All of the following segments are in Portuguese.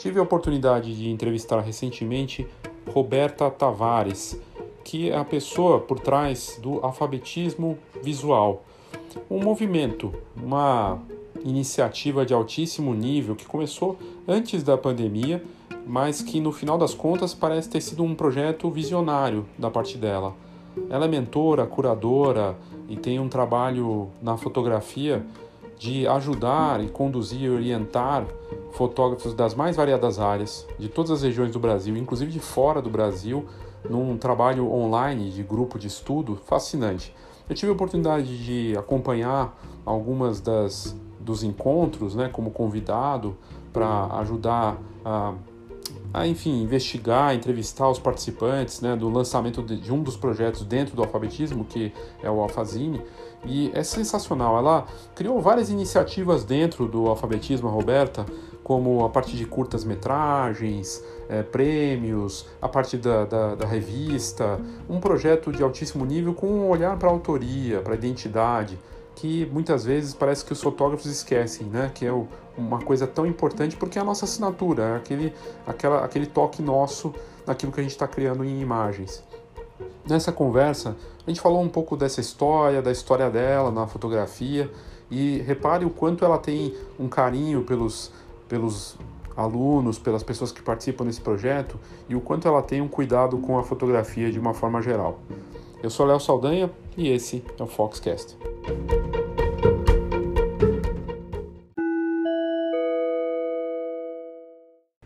tive a oportunidade de entrevistar recentemente Roberta Tavares, que é a pessoa por trás do alfabetismo visual, um movimento, uma iniciativa de altíssimo nível que começou antes da pandemia, mas que no final das contas parece ter sido um projeto visionário da parte dela. Ela é mentora, curadora e tem um trabalho na fotografia de ajudar e conduzir e orientar fotógrafos das mais variadas áreas, de todas as regiões do Brasil, inclusive de fora do Brasil, num trabalho online de grupo de estudo fascinante. Eu tive a oportunidade de acompanhar algumas das dos encontros, né, como convidado para ajudar a, a, enfim, investigar, entrevistar os participantes, né, do lançamento de, de, um dos projetos dentro do alfabetismo, que é o Alfazine. E é sensacional. Ela criou várias iniciativas dentro do alfabetismo, a Roberta, como a parte de curtas metragens, é, prêmios, a parte da, da, da, revista, um projeto de altíssimo nível com um olhar para a autoria, para a identidade que muitas vezes parece que os fotógrafos esquecem, né? Que é o, uma coisa tão importante porque é a nossa assinatura, é aquele, aquela, aquele toque nosso naquilo que a gente está criando em imagens. Nessa conversa, a gente falou um pouco dessa história, da história dela na fotografia e repare o quanto ela tem um carinho pelos, pelos alunos, pelas pessoas que participam desse projeto e o quanto ela tem um cuidado com a fotografia de uma forma geral. Eu sou Léo Saldanha e esse é o Foxcast.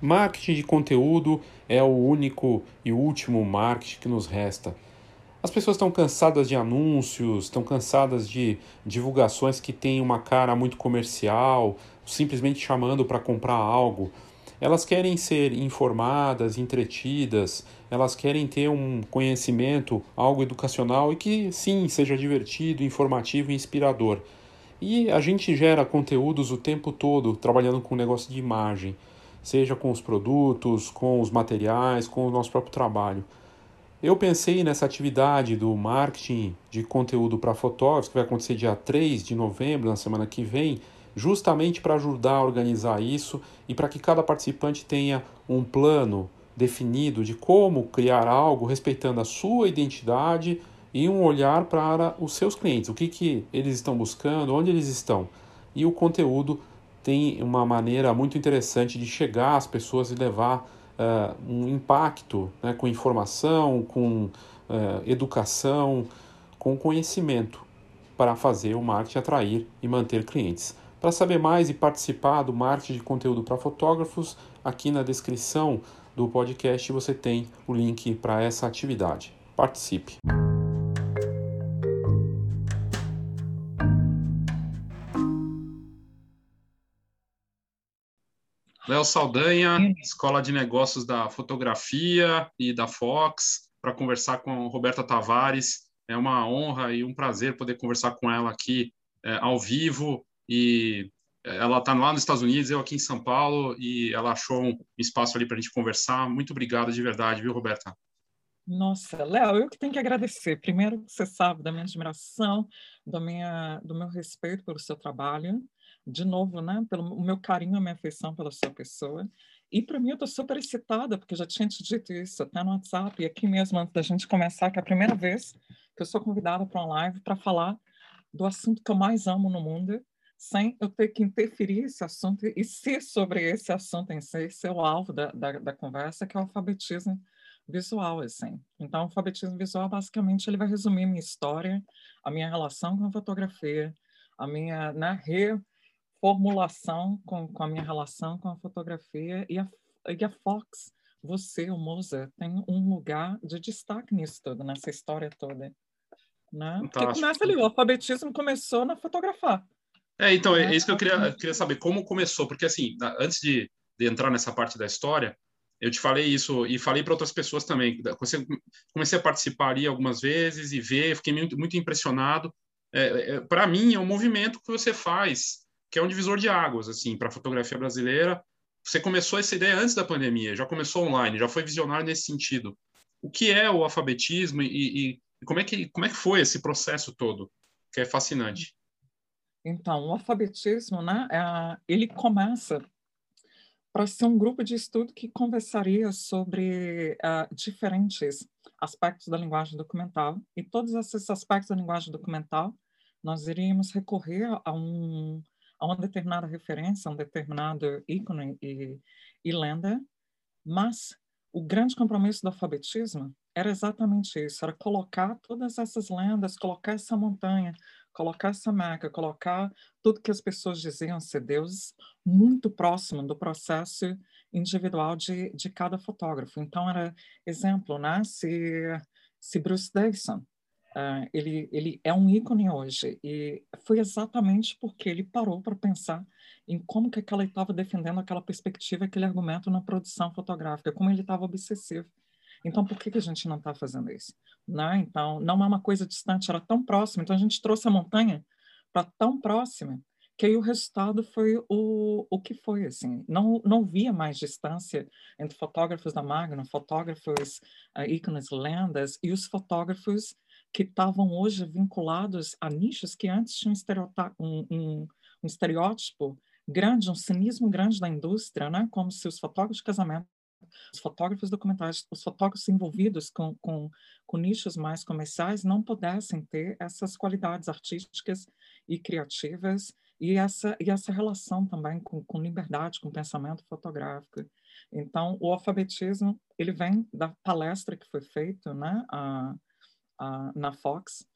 Marketing de conteúdo é o único e último marketing que nos resta. As pessoas estão cansadas de anúncios, estão cansadas de divulgações que têm uma cara muito comercial, simplesmente chamando para comprar algo. Elas querem ser informadas, entretidas, elas querem ter um conhecimento, algo educacional e que sim seja divertido, informativo e inspirador. E a gente gera conteúdos o tempo todo trabalhando com o negócio de imagem seja com os produtos, com os materiais, com o nosso próprio trabalho. Eu pensei nessa atividade do marketing de conteúdo para fotógrafos, que vai acontecer dia 3 de novembro, na semana que vem, justamente para ajudar a organizar isso e para que cada participante tenha um plano definido de como criar algo respeitando a sua identidade e um olhar para os seus clientes, o que, que eles estão buscando, onde eles estão. E o conteúdo tem uma maneira muito interessante de chegar às pessoas e levar uh, um impacto né, com informação, com uh, educação, com conhecimento para fazer o marketing atrair e manter clientes. Para saber mais e participar do marketing de conteúdo para fotógrafos, aqui na descrição do podcast você tem o link para essa atividade. Participe! Léo Saldanha, Escola de Negócios da Fotografia e da Fox, para conversar com Roberta Tavares. É uma honra e um prazer poder conversar com ela aqui é, ao vivo. E é, ela está lá nos Estados Unidos, eu aqui em São Paulo, e ela achou um espaço ali para a gente conversar. Muito obrigado de verdade, viu, Roberta? Nossa, Léo, eu que tenho que agradecer. Primeiro, você sabe da minha admiração, do, minha, do meu respeito pelo seu trabalho de novo, né, pelo meu carinho, a minha afeição pela sua pessoa. E para mim eu estou super excitada, porque já tinha te dito isso até no WhatsApp, e aqui mesmo, antes da gente começar, que é a primeira vez que eu sou convidada para uma live para falar do assunto que eu mais amo no mundo, sem eu ter que interferir esse assunto e ser sobre esse assunto em si, ser o alvo da, da, da conversa, que é o alfabetismo visual, assim. Então, o alfabetismo visual, basicamente, ele vai resumir minha história, a minha relação com a fotografia, a minha né, re, formulação com, com a minha relação com a fotografia e a, e a Fox, você, o Moza, tem um lugar de destaque nisso tudo, nessa história toda. Né? Porque começa ali, o alfabetismo começou na fotografar. É, então, é, é isso que eu queria, eu queria saber, como começou, porque assim, antes de, de entrar nessa parte da história, eu te falei isso e falei para outras pessoas também. Comecei a participar ali algumas vezes e ver, fiquei muito, muito impressionado. É, é, para mim, é um movimento que você faz que é um divisor de águas assim para a fotografia brasileira. Você começou essa ideia antes da pandemia, já começou online, já foi visionário nesse sentido. O que é o alfabetismo e, e como é que como é que foi esse processo todo? Que é fascinante. Então, o alfabetismo, né? É, ele começa para ser um grupo de estudo que conversaria sobre uh, diferentes aspectos da linguagem documental e todos esses aspectos da linguagem documental nós iríamos recorrer a um a uma determinada referência, a um determinado ícone e, e lenda, mas o grande compromisso do alfabetismo era exatamente isso, era colocar todas essas lendas, colocar essa montanha, colocar essa marca, colocar tudo que as pessoas diziam ser deuses muito próximo do processo individual de, de cada fotógrafo. Então, era exemplo, né? Se, se Bruce Davison, uh, ele, ele é um ícone hoje, e foi exatamente porque ele parou para pensar em como que ele estava defendendo aquela perspectiva, aquele argumento na produção fotográfica, como ele estava obsessivo. Então, por que, que a gente não está fazendo isso? Né? Então, não é uma coisa distante, era tão próximo. Então, a gente trouxe a montanha para tão próxima que aí o resultado foi o, o que foi, assim. Não, não via mais distância entre fotógrafos da Magna, fotógrafos, uh, ícones, lendas, e os fotógrafos que estavam hoje vinculados a nichos que antes tinham um, um, um estereótipo grande, um cinismo grande da indústria, né? como se os fotógrafos de casamento os fotógrafos documentais, os fotógrafos envolvidos com, com, com, nichos mais comerciais não pudessem ter essas qualidades artísticas e criativas e essa, e essa relação também com, com liberdade, com pensamento fotográfico. Então, o alfabetismo, ele vem da palestra que foi feita né, na Fox,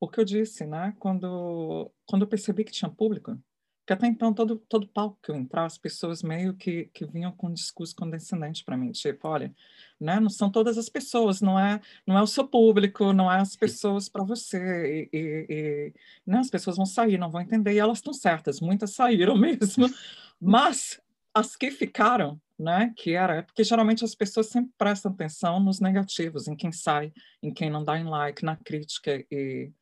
porque eu disse, né, quando, quando eu percebi que tinha público, que até então, todo, todo palco que eu entrava, as pessoas meio que, que vinham com um discurso condescendente para mim, tipo, olha, né, não são todas as pessoas, não é, não é o seu público, não é as pessoas para você, e, e, e né, as pessoas vão sair, não vão entender, e elas estão certas, muitas saíram mesmo, mas as que ficaram, né, que era, é porque geralmente as pessoas sempre prestam atenção nos negativos, em quem sai, em quem não dá em like, na crítica, e,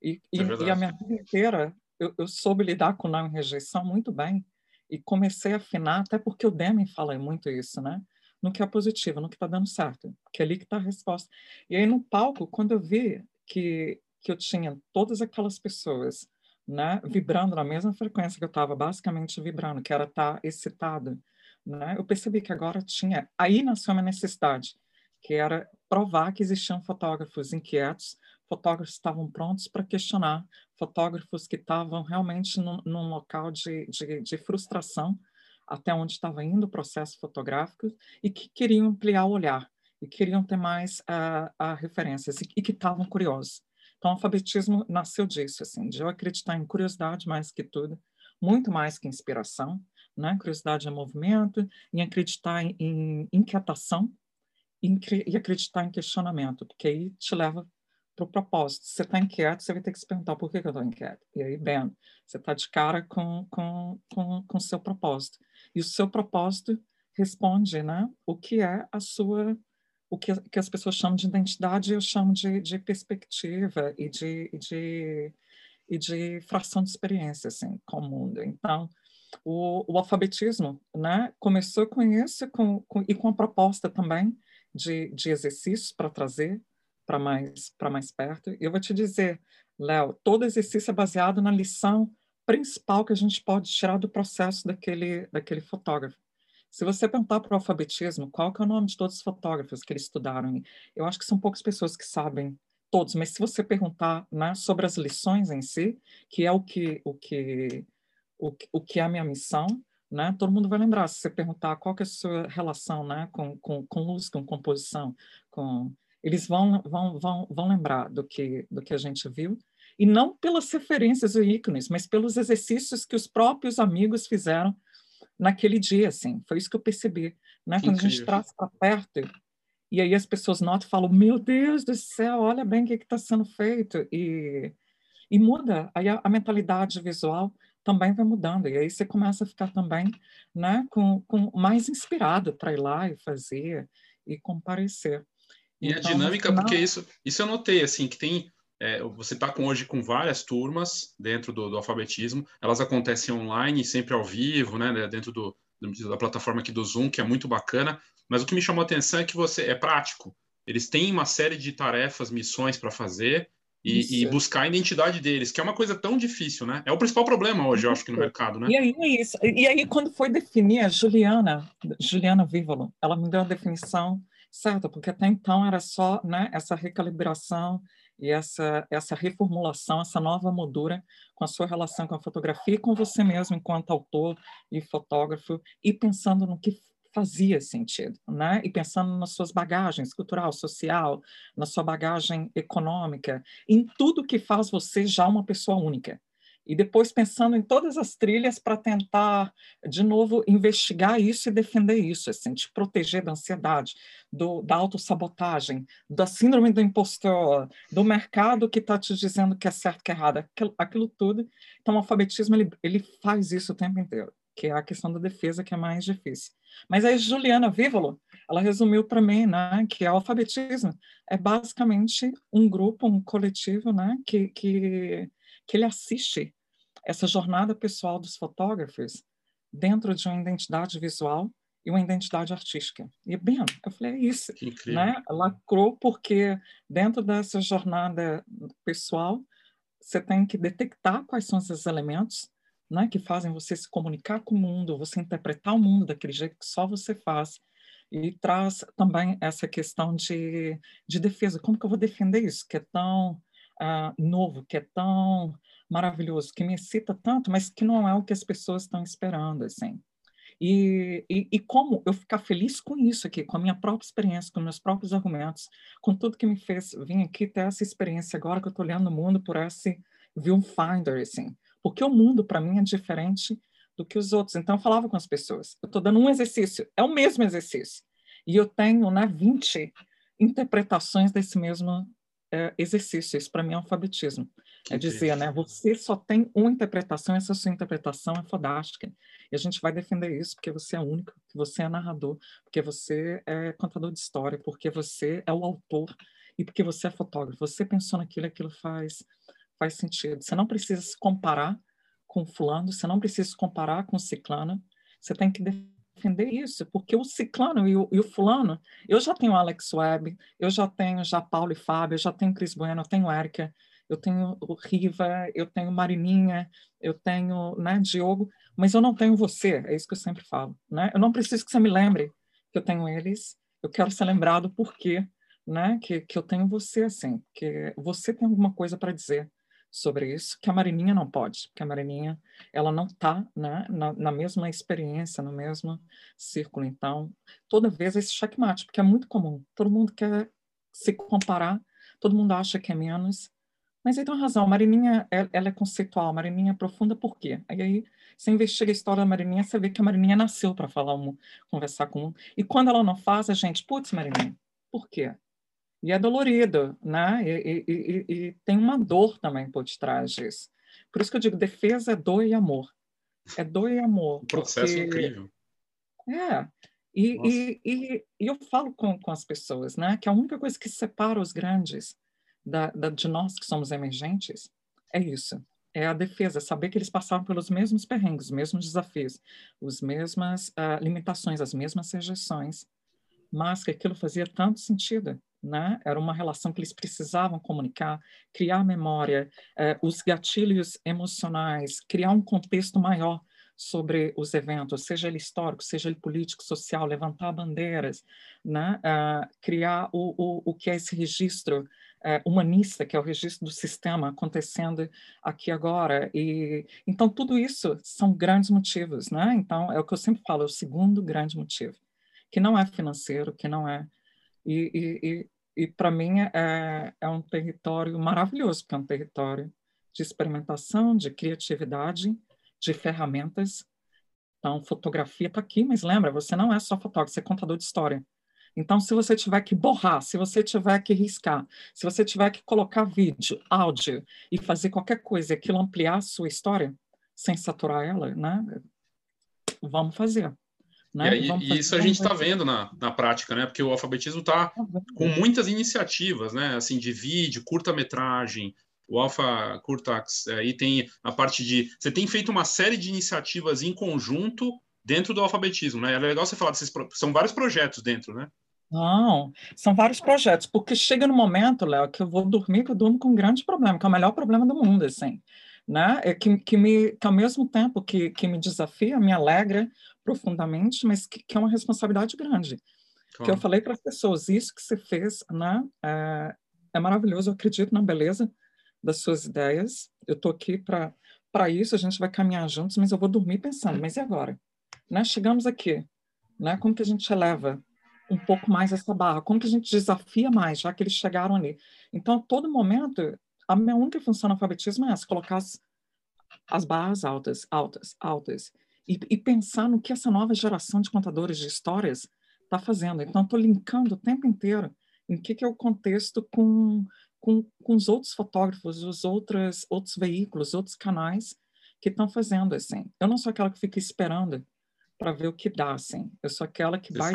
e, é e a minha vida inteira eu, eu soube lidar com não e rejeição muito bem e comecei a afinar, até porque o Deming fala muito isso, né? No que é positivo, no que está dando certo, que é ali que está a resposta. E aí no palco, quando eu vi que, que eu tinha todas aquelas pessoas né, vibrando na mesma frequência que eu estava basicamente vibrando, que era estar tá excitado, né, eu percebi que agora tinha, aí nasceu uma necessidade, que era provar que existiam fotógrafos inquietos, fotógrafos estavam prontos para questionar, fotógrafos que estavam realmente num, num local de, de, de, frustração até onde estava indo o processo fotográfico e que queriam ampliar o olhar e queriam ter mais uh, referências e, e que estavam curiosos. Então, o alfabetismo nasceu disso, assim, de eu acreditar em curiosidade mais que tudo, muito mais que inspiração, né? Curiosidade é movimento, em acreditar em, em inquietação e, e acreditar em questionamento, porque aí te leva para o propósito. Se você está inquieto, você vai ter que se perguntar por que, que eu estou inquieto. E aí, bem, você está de cara com o com, com, com seu propósito. E o seu propósito responde né, o que é a sua, o que, que as pessoas chamam de identidade, eu chamo de, de perspectiva e de, de, e de fração de experiência assim, com o mundo. Então, o, o alfabetismo né, começou com isso com, com, e com a proposta também de, de exercícios para trazer para mais, para mais perto. E eu vou te dizer, Léo, todo exercício é baseado na lição principal que a gente pode tirar do processo daquele, daquele fotógrafo. Se você perguntar para o alfabetismo, qual que é o nome de todos os fotógrafos que eles estudaram? Eu acho que são poucas pessoas que sabem todos, mas se você perguntar né, sobre as lições em si, que é o que, o que, o, o que é a minha missão, né, todo mundo vai lembrar. Se você perguntar qual que é a sua relação né, com, com, com luz, com composição, com eles vão, vão, vão, vão lembrar do que, do que a gente viu, e não pelas referências ou ícones, mas pelos exercícios que os próprios amigos fizeram naquele dia, assim. Foi isso que eu percebi, né? Quando a gente traz para perto, e aí as pessoas notam e falam, meu Deus do céu, olha bem o que está sendo feito, e, e muda, aí a, a, mentalidade visual também vai mudando, e aí você começa a ficar também, né, com, com mais inspirado para ir lá e fazer, e comparecer. E então, a dinâmica, porque isso, isso eu notei, assim, que tem. É, você está com, hoje com várias turmas dentro do, do, alfabetismo, elas acontecem online, sempre ao vivo, né, né dentro do, da plataforma aqui do Zoom, que é muito bacana, mas o que me chamou a atenção é que você é prático. Eles têm uma série de tarefas, missões para fazer, e, e, buscar a identidade deles, que é uma coisa tão difícil, né? É o principal problema hoje, eu acho que no mercado, né? E aí é isso. E aí quando foi definir a Juliana, Juliana Vívolo, ela me deu a definição certa, porque até então era só, né, essa recalibração e essa essa reformulação, essa nova moldura com a sua relação com a fotografia e com você mesmo enquanto autor e fotógrafo e pensando no que fazia sentido, né? E pensando nas suas bagagens cultural, social, na sua bagagem econômica, em tudo que faz você já uma pessoa única. E depois pensando em todas as trilhas para tentar, de novo, investigar isso e defender isso, assim, te proteger da ansiedade, do, da autossabotagem, da síndrome do impostor, do mercado que está te dizendo que é certo que é errado, aquilo, aquilo tudo. Então, o alfabetismo, ele, ele faz isso o tempo inteiro, que é a questão da defesa que é mais difícil. Mas a Juliana Vívolo, ela resumiu para mim, né, que o alfabetismo é basicamente um grupo, um coletivo, né, que, que, que ele assiste essa jornada pessoal dos fotógrafos dentro de uma identidade visual e uma identidade artística. E bem, eu falei, é isso, né? Lacrou porque dentro dessa jornada pessoal, você tem que detectar quais são esses elementos né, que fazem você se comunicar com o mundo, você interpretar o mundo daquele jeito que só você faz. E traz também essa questão de, de defesa. Como que eu vou defender isso, que é tão uh, novo, que é tão maravilhoso, que me excita tanto, mas que não é o que as pessoas estão esperando, assim. E, e, e, como eu ficar feliz com isso aqui, com a minha própria experiência, com meus próprios argumentos, com tudo que me fez vir aqui ter essa experiência agora que eu estou olhando o mundo por esse viewfinder, assim porque o mundo para mim é diferente do que os outros. Então eu falava com as pessoas, eu estou dando um exercício, é o mesmo exercício, e eu tenho né, 20 interpretações desse mesmo é, exercício. Isso para mim é alfabetismo. Que é dizer, né, você só tem uma interpretação, essa sua interpretação é fantástica. E a gente vai defender isso porque você é único, porque você é narrador, porque você é contador de história, porque você é o autor e porque você é fotógrafo. Você pensou naquilo, aquilo faz faz sentido. Você não precisa se comparar com fulano, você não precisa se comparar com ciclano, você tem que defender isso, porque o ciclano e o, e o fulano, eu já tenho Alex Webb, eu já tenho já Paulo e Fábio, eu já tenho Cris Bueno, eu tenho Érica, eu tenho o Riva, eu tenho Marininha, eu tenho né, Diogo, mas eu não tenho você, é isso que eu sempre falo. Né? Eu não preciso que você me lembre que eu tenho eles, eu quero ser lembrado por quê, né, que, que eu tenho você, assim, que você tem alguma coisa para dizer sobre isso, que a Marininha não pode, porque a Marininha ela não está né, na, na, mesma experiência, no mesmo círculo. Então, toda vez esse checkmate, porque é muito comum, todo mundo quer se comparar, todo mundo acha que é menos, mas aí tem uma razão, a Marininha ela é conceitual, a Marininha é profunda por quê? Aí, aí você investiga a história da Marininha, você vê que a Marininha nasceu para falar um, conversar com um, e quando ela não faz, a gente, putz, Marininha, por quê? E é dolorido, né? E, e, e, e, tem uma dor também por detrás disso. Por isso que eu digo, defesa é dor e amor. É dor e amor. Um processo porque... incrível. É. E, e, e, eu falo com, com as pessoas, né? Que a única coisa que separa os grandes da, da, de nós que somos emergentes é isso. É a defesa, saber que eles passaram pelos mesmos perrengues, os mesmos desafios, as mesmas uh, limitações, as mesmas rejeições, mas que aquilo fazia tanto sentido né? Era uma relação que eles precisavam comunicar, criar memória, eh, os gatilhos emocionais, criar um contexto maior sobre os eventos, seja ele histórico, seja ele político, social, levantar bandeiras, né? Uh, criar o, o, o que é esse registro uh, humanista, que é o registro do sistema acontecendo aqui agora. E então tudo isso são grandes motivos, né? Então é o que eu sempre falo, é o segundo grande motivo, que não é financeiro, que não é e, e, e, e para mim é, é um território maravilhoso, porque é um território de experimentação, de criatividade, de ferramentas. Então, fotografia está aqui, mas lembra, você não é só fotógrafo, você é contador de história. Então, se você tiver que borrar, se você tiver que riscar, se você tiver que colocar vídeo, áudio e fazer qualquer coisa, aquilo ampliar a sua história, sem saturar ela, né? Vamos fazer. Né? E, aí, e isso a gente está vendo na, na prática, né? Porque o alfabetismo está com muitas iniciativas, né? Assim, de vídeo, curta-metragem, o Alpha Curtax, aí tem a parte de. Você tem feito uma série de iniciativas em conjunto dentro do alfabetismo, né? É legal você falar desses. São vários projetos dentro, né? Não, são vários projetos, porque chega no momento, Léo, que eu vou dormir, que eu durmo com um grande problema, que é o melhor problema do mundo, assim, né? É que, que, me, que ao mesmo tempo que, que me desafia, me alegra profundamente, mas que, que é uma responsabilidade grande. Claro. Que eu falei para as pessoas, isso que você fez, né? É, é maravilhoso, eu acredito na beleza das suas ideias, eu estou aqui para para isso, a gente vai caminhar juntos, mas eu vou dormir pensando, mas e agora? Né? Chegamos aqui, né? Como que a gente eleva um pouco mais essa barra? Como que a gente desafia mais, já que eles chegaram ali? Então, a todo momento, a minha única função no alfabetismo é essa, colocar as, as barras altas, altas, altas, e, e, pensar no que essa nova geração de contadores de histórias está fazendo. Então, estou linkando o tempo inteiro em que, que é o contexto com, com, com os outros fotógrafos, os outros, outros veículos, outros canais que estão fazendo, assim. Eu não sou aquela que fica esperando para ver o que dá, assim. Eu sou aquela que vai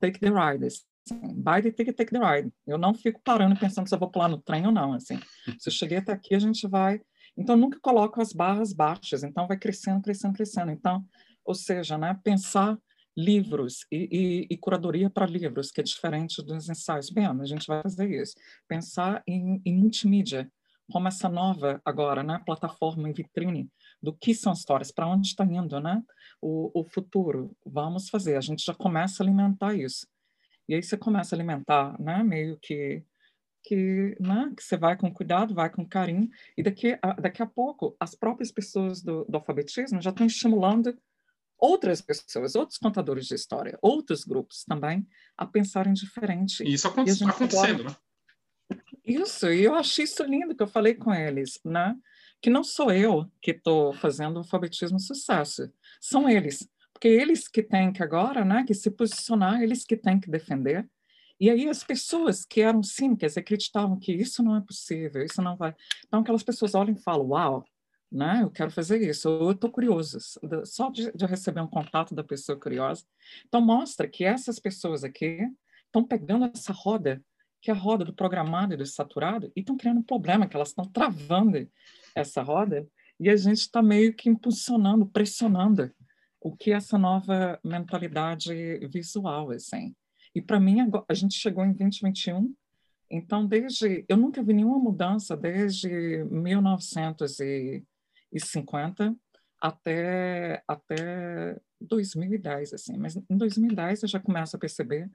take the ride. Assim. Buy the ticket, take the ride. Eu não fico parando pensando se eu vou pular no trem ou não. Assim. Se eu cheguei até aqui, a gente vai. Então, nunca coloco as barras baixas. Então, vai crescendo, crescendo, crescendo. Então, ou seja, né, pensar livros e, e, e curadoria para livros, que é diferente dos ensaios. Bem, a gente vai fazer isso. Pensar em, em multimídia, como essa nova agora, né, plataforma em vitrine do que são histórias, para onde está indo, né? O, o futuro, vamos fazer. A gente já começa a alimentar isso. E aí você começa a alimentar, né? Meio que que, né, que você vai com cuidado, vai com carinho, e daqui a, daqui a pouco as próprias pessoas do, do alfabetismo já estão estimulando outras pessoas, outros contadores de história, outros grupos também, a pensarem diferente. E isso está acontecendo, agora... né? Isso, e eu achei isso lindo que eu falei com eles, né? que não sou eu que estou fazendo o alfabetismo sucesso, são eles, porque eles que têm que agora, né, que se posicionar, eles que têm que defender. E aí as pessoas que eram cínicas acreditavam que isso não é possível, isso não vai. Então aquelas pessoas olham e falam, uau, né, eu quero fazer isso, eu estou curioso, só de, de receber um contato da pessoa curiosa. Então mostra que essas pessoas aqui estão pegando essa roda que a roda do programado e do saturado, estão criando um problema, que elas estão travando essa roda, e a gente está meio que impulsionando, pressionando o que é essa nova mentalidade visual, assim. E para mim, a gente chegou em 2021, então desde... Eu nunca vi nenhuma mudança desde 1950 até, até 2010, assim. Mas em 2010 eu já começo a perceber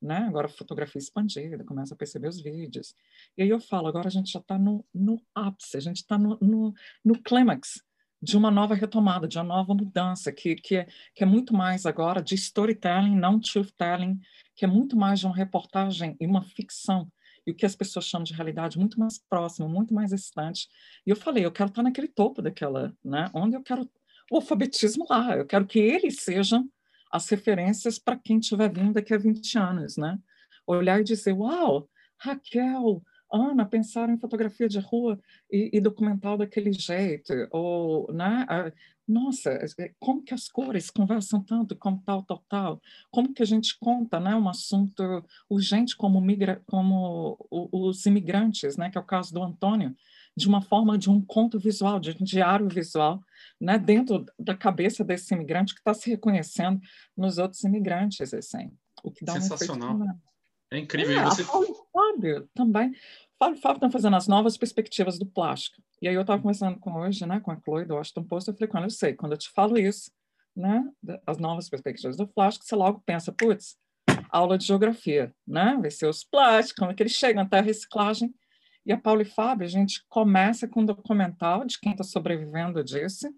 né? Agora fotografia expandida, começa a perceber os vídeos. E aí eu falo, agora a gente já está no, no ápice, a gente está no, no, no clímax de uma nova retomada, de uma nova mudança, que, que, é, que é muito mais agora de storytelling, não truth-telling, que é muito mais de uma reportagem e uma ficção, e o que as pessoas chamam de realidade muito mais próximo, muito mais distante. E eu falei, eu quero estar naquele topo daquela, né? Onde eu quero o alfabetismo lá, eu quero que eles sejam as referências para quem estiver vindo daqui a 20 anos, né? Olhar e dizer, uau, Raquel, Ana pensaram em fotografia de rua e, e documental daquele jeito, ou, né? Nossa, é, como que as cores conversam tanto com tal, tal, tal? Como que a gente conta, né, um assunto urgente como, migra, como os imigrantes, né, que é o caso do Antônio, de uma forma de um conto visual, de um diário visual, né, dentro da cabeça desse imigrante que está se reconhecendo nos outros imigrantes, assim. O que dá Sensacional. Um é incrível. É, você... Fábio, também. Fábio Fábio está fazendo as novas perspectivas do plástico. E aí eu estava conversando com hoje, né, com a Chloe do Washington Post, eu falei ela, eu sei, quando eu te falo isso, né, as novas perspectivas do plástico, você logo pensa, putz, aula de geografia, né, vai ser os plásticos, como é que eles chegam até a reciclagem. E a Paula e Fábio, a gente começa com um documental de quem está sobrevivendo disso,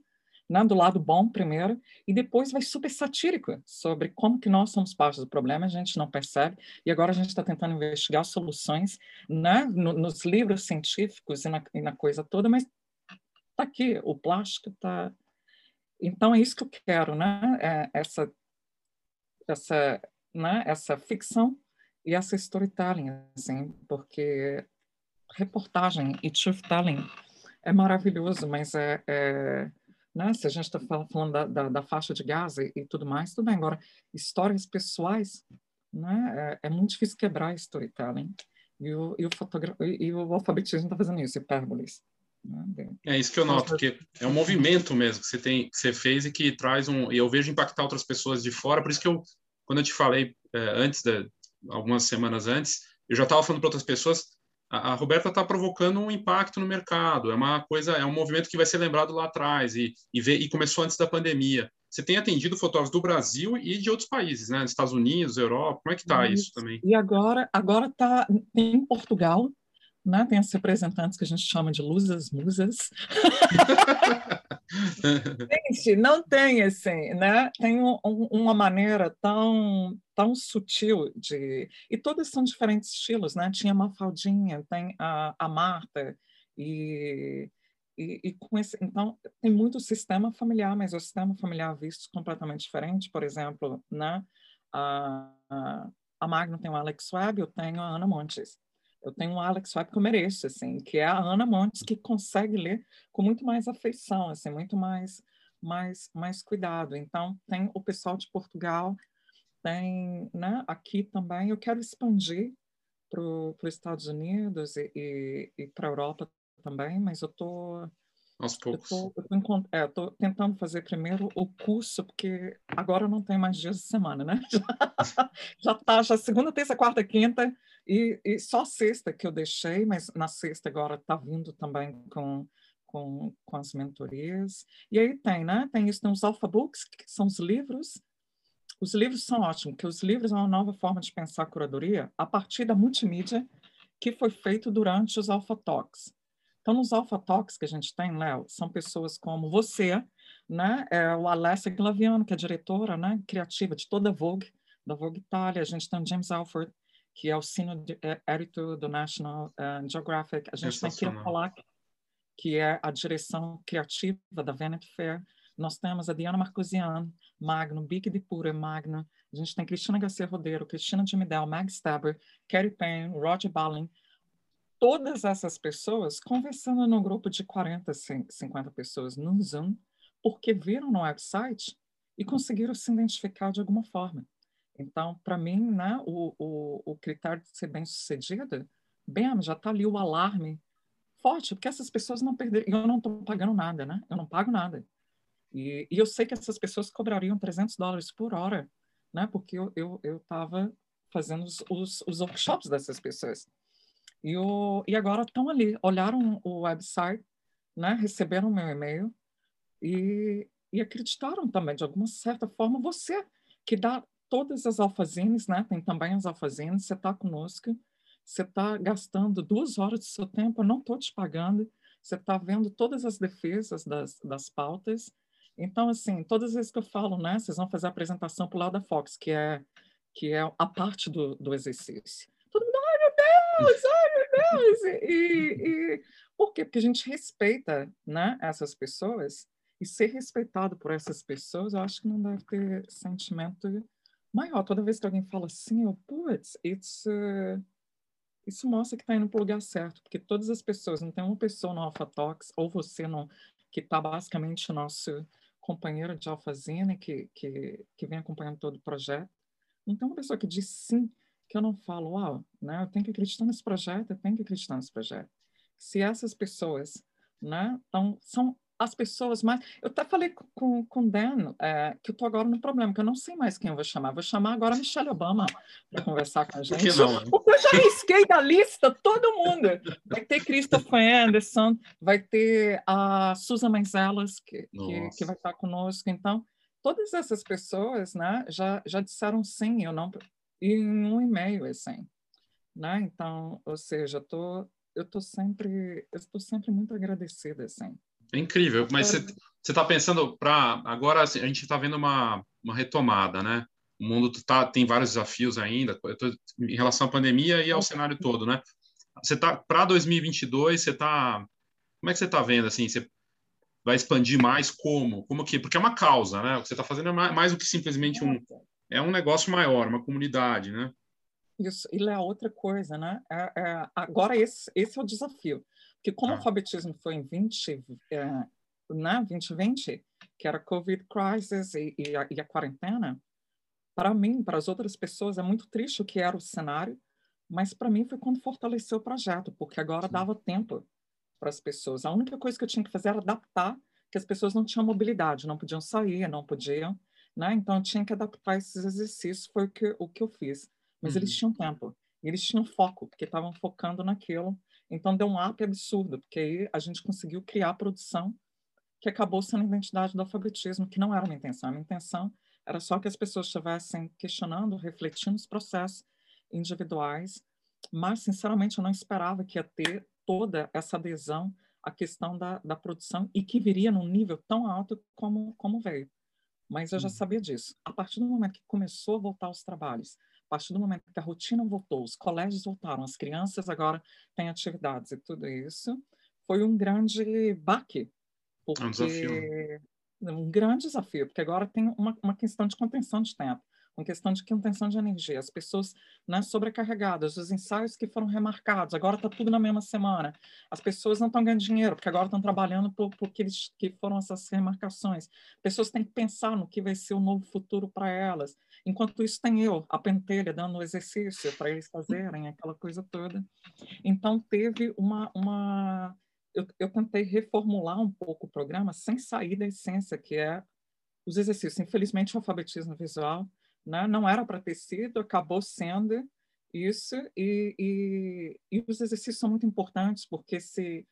né, do lado bom primeiro, e depois vai super satírico sobre como que nós somos parte do problema, a gente não percebe, e agora a gente está tentando investigar soluções né, no, nos livros científicos e na, e na coisa toda, mas está aqui, o plástico está... Então é isso que eu quero, né? É essa, essa, né? essa ficção e essa storytelling, assim, porque reportagem e truth-telling é maravilhoso, mas é, é né? Se a gente está falando da, da, da, faixa de Gaza e, e, tudo mais, tudo bem. Agora, histórias pessoais, né? É, é muito difícil quebrar storytelling. E o, e o, e o alfabetismo está fazendo isso, hipérboles. Né? É isso que eu noto, porque é um movimento mesmo que você tem, que você fez e que traz um. E eu vejo impactar outras pessoas de fora, por isso que eu, quando eu te falei é, antes, de, algumas semanas antes, eu já estava falando para outras pessoas, a, a Roberta está provocando um impacto no mercado, é uma coisa, é um movimento que vai ser lembrado lá atrás e, e, vê, e começou antes da pandemia. Você tem atendido fotógrafos do Brasil e de outros países, né? Estados Unidos, Europa, como é que está isso. isso também? E agora, agora está em Portugal, né? Tem as representantes que a gente chama de luzas, musas. gente, não tem assim, né? Tem um, uma maneira tão tão sutil de e todas são diferentes estilos, né? Tinha Mafaldinha, tem a, a Marta e, e, e com esse, então tem muito sistema familiar, mas o sistema familiar visto completamente diferente. Por exemplo, né? A, a, a Magno tem o Alex Webb, eu tenho a Ana Montes eu tenho um Alex Webb que eu mereço, assim, que é a Ana Montes, que consegue ler com muito mais afeição, assim, muito mais, mais, mais cuidado. Então, tem o pessoal de Portugal, tem né, aqui também. Eu quero expandir para os Estados Unidos e, e, e para a Europa também, mas eu estou aos poucos. Eu estou é, tentando fazer primeiro o curso, porque agora não tem mais dias de semana, né? Já está, já segunda, terça, quarta, quinta, e, e, só sexta que eu deixei, mas na sexta agora está vindo também com, com, com as mentorias. E aí tem, né? Tem isso, tem os alphabooks, que são os livros. Os livros são ótimos, porque os livros é uma nova forma de pensar a curadoria a partir da multimídia que foi feito durante os Alpha Talks. Então, nos Alpha Talks que a gente tem, Léo, são pessoas como você, né? É o Alessia Glaviano, que é diretora né? criativa de toda a Vogue, da Vogue Itália. A gente tem o James Alford, que é o sino é, editor do National uh, Geographic. A gente tem Kira Polak, que é a direção criativa da Vanity Fair. Nós temos a Diana Marcosian, Magno, Big de Pura, Magno. A gente tem Cristina Garcia Rodeiro, Cristina de Midel, Mag Stabber, Kerry Payne, Roger Balling, todas essas pessoas conversando num grupo de 40, 50 pessoas no Zoom, porque viram no website e conseguiram se identificar de alguma forma. Então, para mim, né, o, o, o, critério de ser bem-sucedida, bem, já está ali o alarme forte, porque essas pessoas não perderam. Eu não estou pagando nada, né? Eu não pago nada. E, e, eu sei que essas pessoas cobrariam 300 dólares por hora, né? Porque eu estava eu, eu fazendo os, os, os workshops dessas pessoas. E, o, e agora estão ali, olharam o website, né, receberam meu e-mail e, e acreditaram também, de alguma certa forma, você que dá todas as alfazines, né, tem também as alfazines, você está conosco, você está gastando duas horas do seu tempo, eu não estou te pagando, você está vendo todas as defesas das, das pautas. Então, assim, todas as vezes que eu falo, né, vocês vão fazer a apresentação para o lado da Fox, que é, que é a parte do, do exercício. Todo mundo, ai meu Deus, ai Deus! E, e, por quê? Porque a gente respeita né, essas pessoas e ser respeitado por essas pessoas, eu acho que não deve ter sentimento maior. Toda vez que alguém fala assim, eu, putz, uh, isso mostra que está indo para o lugar certo, porque todas as pessoas, não tem uma pessoa no Alpha Talks, ou você no, que está basicamente nosso companheiro de Alphazine, que, que, que vem acompanhando todo o projeto, não tem uma pessoa que diz sim que eu não falo, uau, né, eu tenho que acreditar nesse projeto, eu tenho que acreditar nesse projeto. Se essas pessoas, né, então, são as pessoas mais... Eu até falei com o Dan é, que eu estou agora no problema, que eu não sei mais quem eu vou chamar. Vou chamar agora a Michelle Obama para conversar com a gente. Por que não? Porque eu já risquei da lista todo mundo. Vai ter Christopher Anderson, vai ter a Susan Manzelas, que, que, que, vai estar conosco. Então, todas essas pessoas né, já, já disseram sim, eu não em um e-mail, assim. Né? Então, ou seja, tô, eu estou sempre, eu estou sempre muito agradecida, assim. É incrível, mas você está pensando para agora assim, a gente está vendo uma, uma retomada, né? O mundo tá, tem vários desafios ainda, tô, em relação à pandemia e ao cenário todo, né? Você tá para 2022, você está como é que você está vendo assim? Você vai expandir mais como? Como que? Porque é uma causa, né? O que você está fazendo é mais, mais do que simplesmente um, é um negócio maior, uma comunidade, né? Isso, e é outra coisa, né? É, é, agora esse, esse é o desafio, porque como o alfabetismo foi em 20, é, né, 2020, que era Covid crisis e, e, a, e a quarentena, para mim, para as outras pessoas, é muito triste o que era o cenário, mas para mim foi quando fortaleceu o projeto, porque agora dava tempo para as pessoas. A única coisa que eu tinha que fazer era adaptar, que as pessoas não tinham mobilidade, não podiam sair, não podiam né? Então eu tinha que adaptar esses exercícios, foi o que, o que eu fiz. Mas uhum. eles tinham tempo, eles tinham foco, porque estavam focando naquilo. Então deu um up absurdo, porque aí a gente conseguiu criar produção que acabou sendo a identidade do alfabetismo, que não era a minha intenção. A minha intenção era só que as pessoas estivessem questionando, refletindo os processos individuais, mas, sinceramente, eu não esperava que ia ter toda essa adesão à questão da, da produção e que viria num nível tão alto como, como veio. Mas eu já uhum. sabia disso. A partir do momento que começou a voltar os trabalhos, partir do momento que a rotina voltou, os colégios voltaram, as crianças agora têm atividades e tudo isso, foi um grande baque. Porque... Um desafio. Um grande desafio, porque agora tem uma, uma questão de contenção de tempo com questão de contenção de energia, as pessoas né, sobrecarregadas, os ensaios que foram remarcados, agora está tudo na mesma semana, as pessoas não estão ganhando dinheiro, porque agora estão trabalhando por, por que, eles, que foram essas remarcações, pessoas têm que pensar no que vai ser o novo futuro para elas, enquanto isso tem eu, a pentelha, dando exercício para eles fazerem, aquela coisa toda. Então, teve uma... uma eu, eu tentei reformular um pouco o programa sem sair da essência, que é os exercícios. Infelizmente, o alfabetismo visual né? não era para ter sido, acabou sendo isso, e, e, e, os exercícios são muito importantes, porque se,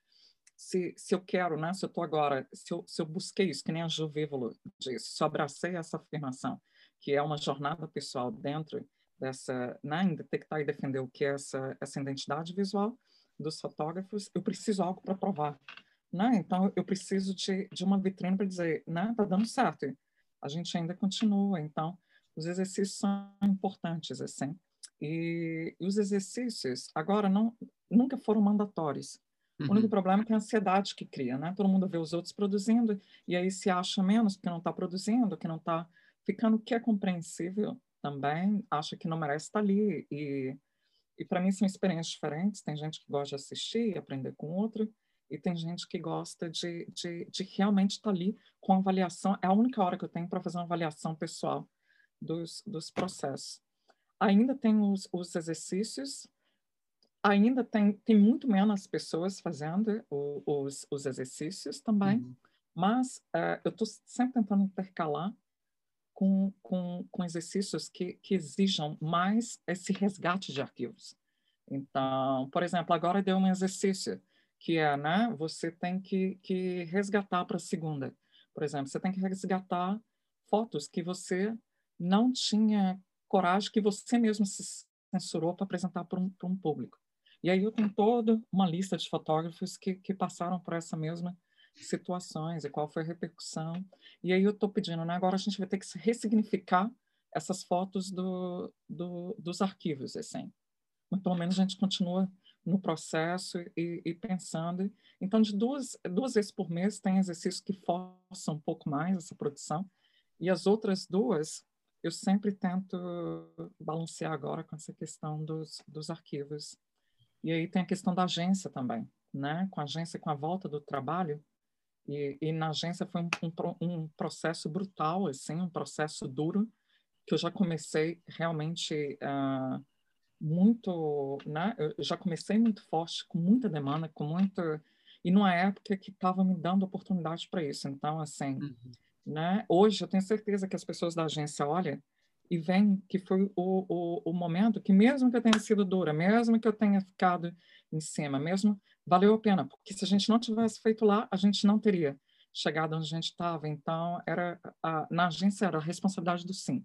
se, se eu quero, né? se eu estou agora, se eu, se eu busquei isso, que nem a Ju Vívolo disse, se eu abracei essa afirmação, que é uma jornada pessoal dentro dessa, né, em detectar e defender o que é essa, essa identidade visual dos fotógrafos, eu preciso algo para provar. Né? Então, eu preciso de, de uma vitrine para dizer, né, tá dando certo. A gente ainda continua. Então, os exercícios são importantes, assim. E, e os exercícios, agora, não, nunca foram mandatórios. Uhum. O único uhum. problema é que é a ansiedade que cria, né? Todo mundo vê os outros produzindo e aí se acha menos porque não está produzindo, que não está ficando, que é compreensível também, acha que não merece estar ali. E, e para mim são experiências diferentes. Tem gente que gosta de assistir e aprender com outro, e tem gente que gosta de, de, de realmente estar ali com avaliação. É a única hora que eu tenho para fazer uma avaliação pessoal dos, dos processos. Ainda tem os, os exercícios, ainda tem, tem muito menos pessoas fazendo o, os, os exercícios também, uhum. mas uh, eu estou sempre tentando intercalar com, com, com exercícios que, que exijam mais esse resgate de arquivos. Então, por exemplo, agora deu um exercício que é, né, você tem que, que resgatar para a segunda. Por exemplo, você tem que resgatar fotos que você não tinha coragem que você mesmo se censurou para apresentar para um, um, público. E aí eu tenho toda uma lista de fotógrafos que, que passaram por essa mesma situações e qual foi a repercussão. E aí eu estou pedindo, né? agora a gente vai ter que ressignificar essas fotos do, do, dos arquivos, assim. Mas pelo menos a gente continua no processo e, e, pensando. Então, de duas, duas vezes por mês tem exercícios que forçam um pouco mais essa produção, e as outras duas eu sempre tento balancear agora com essa questão dos, dos arquivos. E aí tem a questão da agência também, né? Com a agência, com a volta do trabalho, e, e na agência foi um, um, um, processo brutal, assim, um processo duro, que eu já comecei realmente uh, muito, né? Eu já comecei muito forte, com muita demanda, com muito... E numa época que estava me dando oportunidade para isso. Então, assim... Uhum né? Hoje eu tenho certeza que as pessoas da agência olham e veem que foi o, o, o momento que mesmo que eu tenha sido dura, mesmo que eu tenha ficado em cima, mesmo valeu a pena, porque se a gente não tivesse feito lá, a gente não teria chegado onde a gente estava. Então, era a, na agência era a responsabilidade do sim.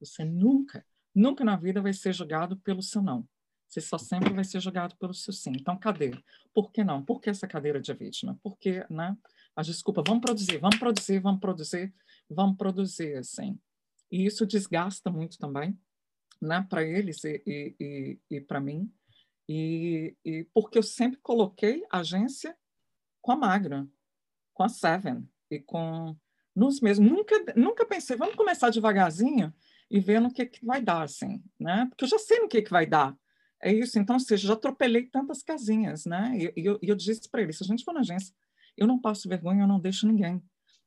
Você nunca, nunca na vida vai ser julgado pelo seu não. Você só sempre vai ser julgado pelo seu sim. Então, cadê? Por que não? Por que essa cadeira de vítima? Porque, né? A desculpa, vamos produzir, vamos produzir, vamos produzir, vamos produzir, assim. E isso desgasta muito também, né, para eles e, e, e, e para mim. E, e porque eu sempre coloquei a agência com a Magra, com a Seven e com nos mesmos. Nunca, nunca pensei, vamos começar devagarzinho e ver no que, que vai dar, assim, né? Porque eu já sei no que, que vai dar. É isso, então, ou seja, já atropelei tantas casinhas, né? E, e eu, eu disse para eles, se a gente for na agência eu não passo vergonha, eu não deixo ninguém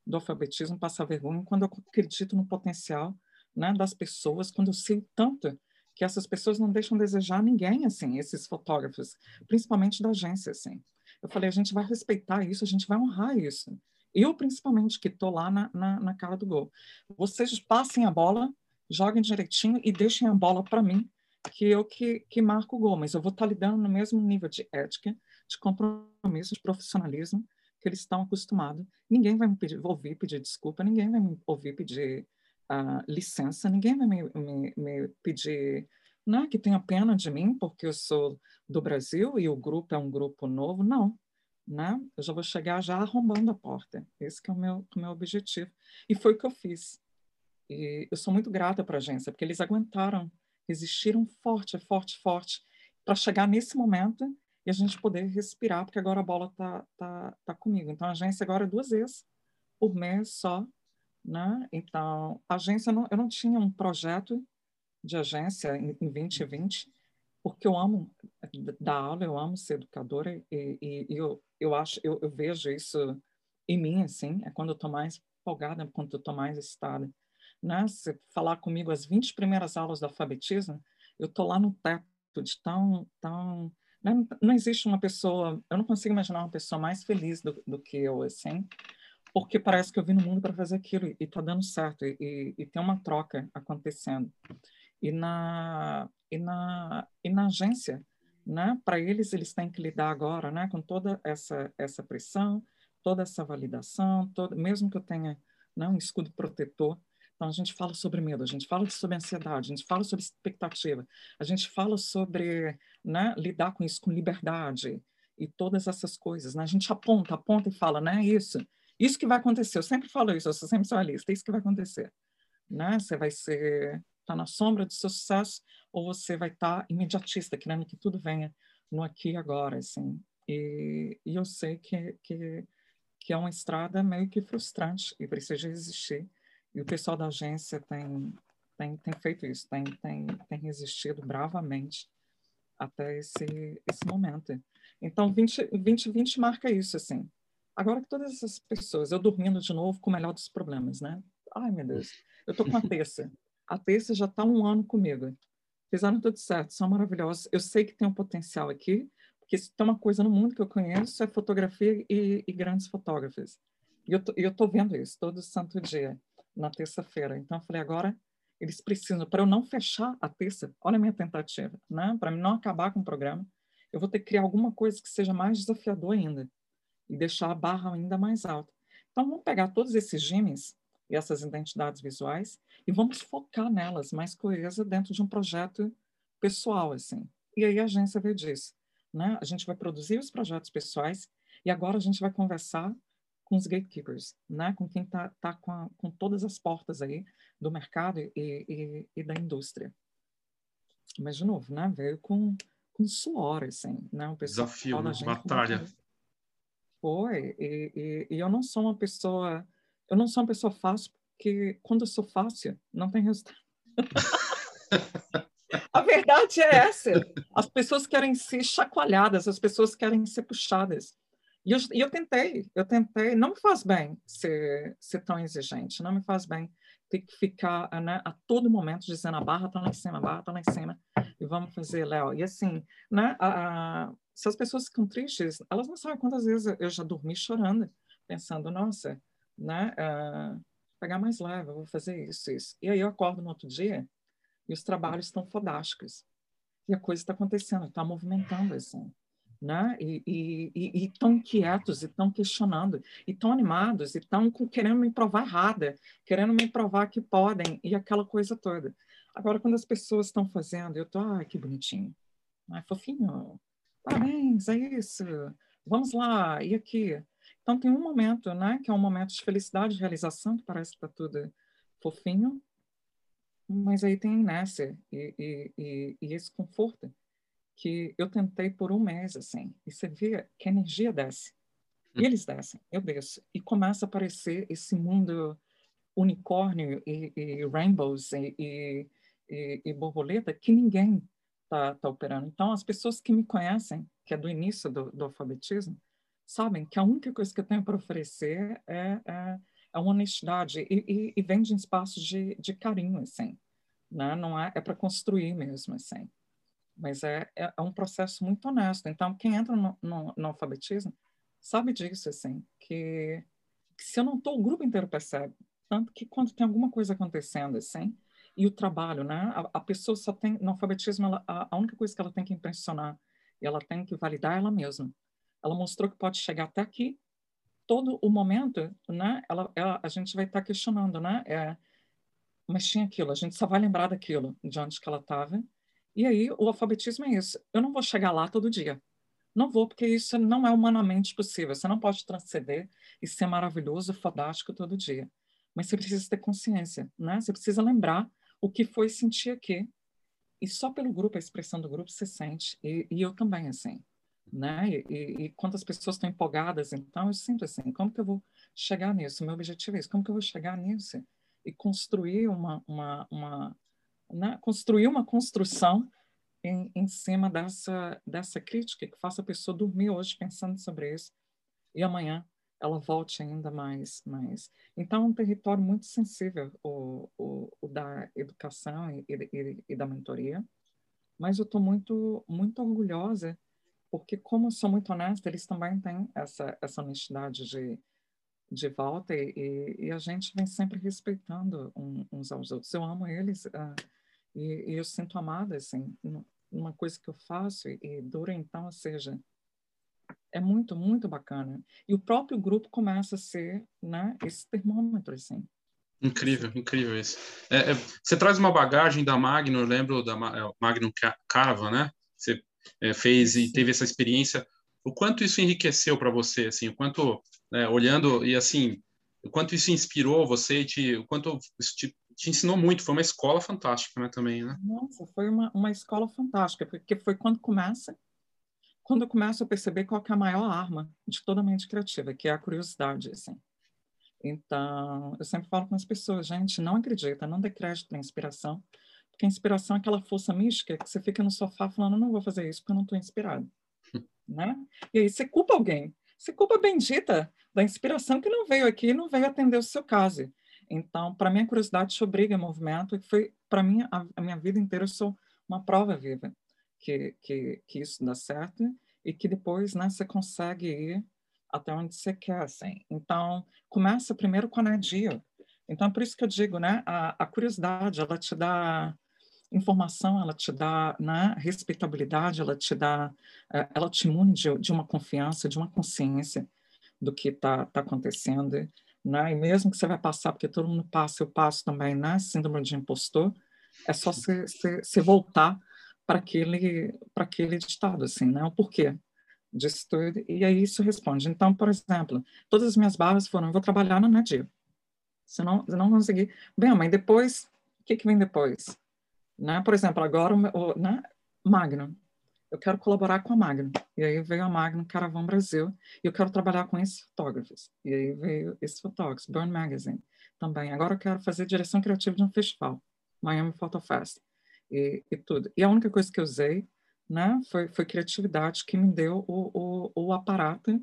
do alfabetismo passar vergonha quando eu acredito no potencial né, das pessoas, quando eu sei tanto que essas pessoas não deixam desejar ninguém, assim, esses fotógrafos, principalmente da agência, assim. Eu falei, a gente vai respeitar isso, a gente vai honrar isso. Eu, principalmente, que estou lá na, na, na, cara do gol. Vocês passem a bola, joguem direitinho e deixem a bola para mim, que eu que, que marco o gol. Mas eu vou estar tá lidando no mesmo nível de ética, de compromisso, de profissionalismo que eles estão acostumados. Ninguém vai me pedir, ouvir pedir desculpa, ninguém vai me ouvir pedir uh, licença, ninguém vai me, me, me pedir né, que tenha pena de mim porque eu sou do Brasil e o grupo é um grupo novo. Não, né? Eu já vou chegar já arrombando a porta. Esse é o meu, o meu objetivo. E foi o que eu fiz. E eu sou muito grata para a agência, porque eles aguentaram, resistiram forte, forte, forte, para chegar nesse momento e a gente poder respirar, porque agora a bola está tá, tá comigo. Então, a agência agora é duas vezes por mês só, né? Então, a agência, não, eu não tinha um projeto de agência em, em 2020, porque eu amo dar aula, eu amo ser educadora e, e, e eu, eu acho, eu, eu, vejo isso em mim, assim, é quando eu estou mais empolgada, quando eu estou mais excitada. Né? Se falar comigo as 20 primeiras aulas do alfabetismo, eu estou lá no teto de tão, tão não, não, existe uma pessoa, eu não consigo imaginar uma pessoa mais feliz do, do que eu, assim, porque parece que eu vim no mundo para fazer aquilo e está dando certo e, e, tem uma troca acontecendo. E na, e na, e na agência, né, para eles, eles têm que lidar agora né, com toda essa, essa pressão, toda essa validação, todo, mesmo que eu tenha né, um escudo protetor, então, a gente fala sobre medo, a gente fala sobre ansiedade, a gente fala sobre expectativa, a gente fala sobre né, lidar com isso com liberdade e todas essas coisas. Né? A gente aponta, aponta e fala, né? Isso, isso que vai acontecer. Eu sempre falo isso, eu sou sempre realista, é isso que vai acontecer. Né? Você vai ser, tá na sombra do seu sucesso ou você vai estar tá imediatista, querendo que tudo venha no aqui e agora, assim. E, e eu sei que, que, que é uma estrada meio que frustrante e precisa existir e o pessoal da agência tem, tem, tem feito isso, tem, tem, tem resistido bravamente até esse, esse momento. Então, 2020 20, 20 marca isso, assim. Agora que todas essas pessoas, eu dormindo de novo com o melhor dos problemas, né? Ai, meu Deus, eu tô com a terça. A terça já está um ano comigo. Fizeram tudo certo, são maravilhosos. Eu sei que tem um potencial aqui, porque se tem uma coisa no mundo que eu conheço é fotografia e, e grandes fotógrafos. E eu tô, eu tô vendo isso todo santo dia na terça-feira. Então, eu falei, agora eles precisam, para eu não fechar a terça, olha a minha tentativa, né? para não acabar com o programa, eu vou ter que criar alguma coisa que seja mais desafiador ainda e deixar a barra ainda mais alta. Então, vamos pegar todos esses genes e essas identidades visuais e vamos focar nelas mais coesa dentro de um projeto pessoal, assim. E aí a agência veio disso, né? A gente vai produzir os projetos pessoais e agora a gente vai conversar com os gatekeepers, né? com quem está tá com, com todas as portas aí do mercado e, e, e, da indústria. Mas, de novo, né? veio com, com suor, assim. Né? O Desafio, né? batalha. Foi, e, e, eu não sou uma pessoa... Eu não sou uma pessoa fácil, porque quando eu sou fácil, não tem resultado. A verdade é essa. As pessoas querem ser chacoalhadas, as pessoas querem ser puxadas. E eu, eu tentei, eu tentei, não me faz bem ser, ser tão exigente, não me faz bem ter que ficar né, a todo momento dizendo a barra está lá em cima, a barra está lá em cima, e vamos fazer, Léo. E assim, né, a, a, se as pessoas ficam tristes, elas não sabem quantas vezes eu já dormi chorando, pensando, nossa, né, uh, pegar mais leve, eu vou fazer isso, isso. E aí eu acordo no outro dia e os trabalhos estão fodásticos. E a coisa está acontecendo, está movimentando, assim né? E, e, e, e tão inquietos, e tão questionando, e tão animados, e tão querendo me provar errada, querendo me provar que podem, e aquela coisa toda. Agora, quando as pessoas estão fazendo, eu tô, ai, que bonitinho, ai, fofinho, parabéns, é isso, vamos lá, e aqui. Então, tem um momento, né, que é um momento de felicidade, de realização, que parece que está tudo fofinho, mas aí tem inércia e, e, e, e esse conforto que eu tentei por um mês, assim, e você vê que a energia desce. E hum. eles descem, eu desço. E começa a aparecer esse mundo unicórnio e, e rainbows e, e, e, borboleta que ninguém está tá operando. Então, as pessoas que me conhecem, que é do início do, do alfabetismo, sabem que a única coisa que eu tenho para oferecer é, é, é uma honestidade e, e, e, vem de um espaço de, de carinho, assim. Né? Não é, é para construir mesmo, assim mas é, é, é, um processo muito honesto. Então, quem entra no, no, no, alfabetismo sabe disso, assim, que, que se eu não estou, o grupo inteiro percebe. Tanto que quando tem alguma coisa acontecendo assim, e o trabalho, né? A, a pessoa só tem, no alfabetismo, ela, a, a, única coisa que ela tem que impressionar e ela tem que validar ela mesma. Ela mostrou que pode chegar até aqui, todo o momento, né? Ela, ela a gente vai estar tá questionando, né? É, mas tinha aquilo, a gente só vai lembrar daquilo, de onde que ela estava. E aí, o alfabetismo é isso. Eu não vou chegar lá todo dia. Não vou, porque isso não é humanamente possível. Você não pode transcender e ser maravilhoso, fodástico todo dia. Mas você precisa ter consciência, né? Você precisa lembrar o que foi sentir aqui. E só pelo grupo, a expressão do grupo, você sente. E, e eu também, assim. Né? E, e, pessoas estão empolgadas, então eu sinto assim, como que eu vou chegar nisso? Meu objetivo é isso, como que eu vou chegar nisso? E construir uma, uma, uma né? construir uma construção em, em cima dessa, dessa crítica que faça a pessoa dormir hoje pensando sobre isso e amanhã ela volte ainda mais. mais. Então, é um território muito sensível, o, o, o da educação e, e, e, da mentoria, mas eu estou muito, muito orgulhosa, porque como eu sou muito honesta, eles também têm essa, essa honestidade de, de volta e, e, a gente vem sempre respeitando uns aos outros. Eu amo eles uh, e, e, eu sinto amada, assim, uma coisa que eu faço e, e dura então, ou seja, é muito, muito bacana. E o próprio grupo começa a ser né, esse termômetro, assim. Incrível, incrível isso. É, é, você traz uma bagagem da Magno, eu lembro da é, Magno Cava, né? Você é, fez e teve essa experiência. O quanto isso enriqueceu para você, assim, o quanto, né, olhando e assim, o quanto isso inspirou você, te, o quanto isso te, te, ensinou muito, foi uma escola fantástica, né, também, né? Nossa, foi uma, uma escola fantástica, porque foi quando começa quando eu começo a perceber qual é a maior arma de toda a mente criativa, que é a curiosidade, assim. Então, eu sempre falo com as pessoas, gente, não acredita, não dê crédito na inspiração, porque a inspiração é aquela força mística que você fica no sofá falando, não vou fazer isso porque eu não estou inspirado, né? E aí você culpa alguém, você culpa a bendita da inspiração que não veio aqui, não veio atender o seu caso. Então, para mim, a curiosidade te obriga a movimento, e foi, para mim, a, a minha vida inteira, eu sou uma prova viva que, que, que isso dá certo e que depois né, você consegue ir até onde você quer. Assim. Então, começa primeiro com a energia. Então, é por isso que eu digo, né, a, a curiosidade, ela te dá informação, ela te dá né, respeitabilidade, ela te dá, é, ela te imune de, de uma confiança, de uma consciência do que está tá acontecendo, né? E mesmo que você vai passar, porque todo mundo passa, eu passo também, né? Síndrome de impostor, é só você voltar para aquele para aquele estado assim né o porquê disso tudo e aí isso responde então por exemplo todas as minhas barras foram eu vou trabalhar na Nadir se não se não conseguir bem mas depois o que que vem depois né por exemplo agora o, né Magno eu quero colaborar com a Magno e aí veio a Magno Caravan Brasil e eu quero trabalhar com esses fotógrafos e aí veio esses fotógrafos Burn Magazine também agora eu quero fazer direção criativa de um festival Miami Photo Fest e, e, tudo. E a única coisa que eu usei né, foi, foi criatividade que me deu o, o, o aparato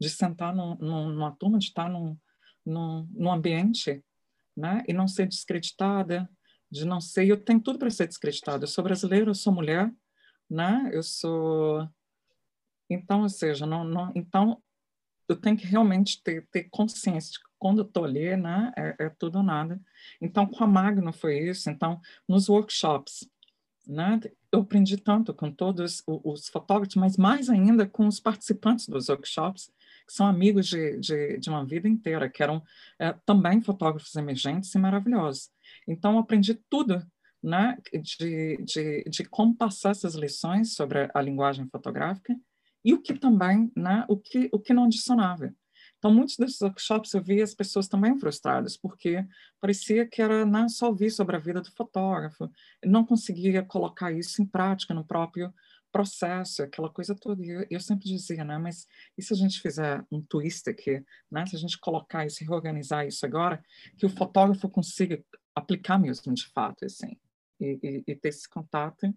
de sentar num, num, numa turma, de estar num, num, num ambiente né, e não ser descreditada, de não ser. Eu tenho tudo para ser descreditada. Eu sou brasileira, eu sou mulher, né? Eu sou. Então, ou seja, não, não, então eu tenho que realmente ter, ter consciência de que quando eu estou ali, né, é, é, tudo ou nada. Então, com a Magno foi isso. Então, nos workshops, né, eu aprendi tanto com todos os, os fotógrafos, mas mais ainda com os participantes dos workshops, que são amigos de, de, de uma vida inteira, que eram é, também fotógrafos emergentes e maravilhosos. Então, eu aprendi tudo né, de, de, de como passar essas lições sobre a linguagem fotográfica e o que também, né, o que, o que não adicionava. Então, muitos desses workshops eu via as pessoas também frustradas, porque parecia que era né, só ouvir sobre a vida do fotógrafo, não conseguia colocar isso em prática no próprio processo, aquela coisa toda. E eu, eu, sempre dizia, né, mas e se a gente fizer um twist aqui, né, se a gente colocar isso, reorganizar isso agora, que o fotógrafo consiga aplicar mesmo de fato, assim, e, e, e ter esse contato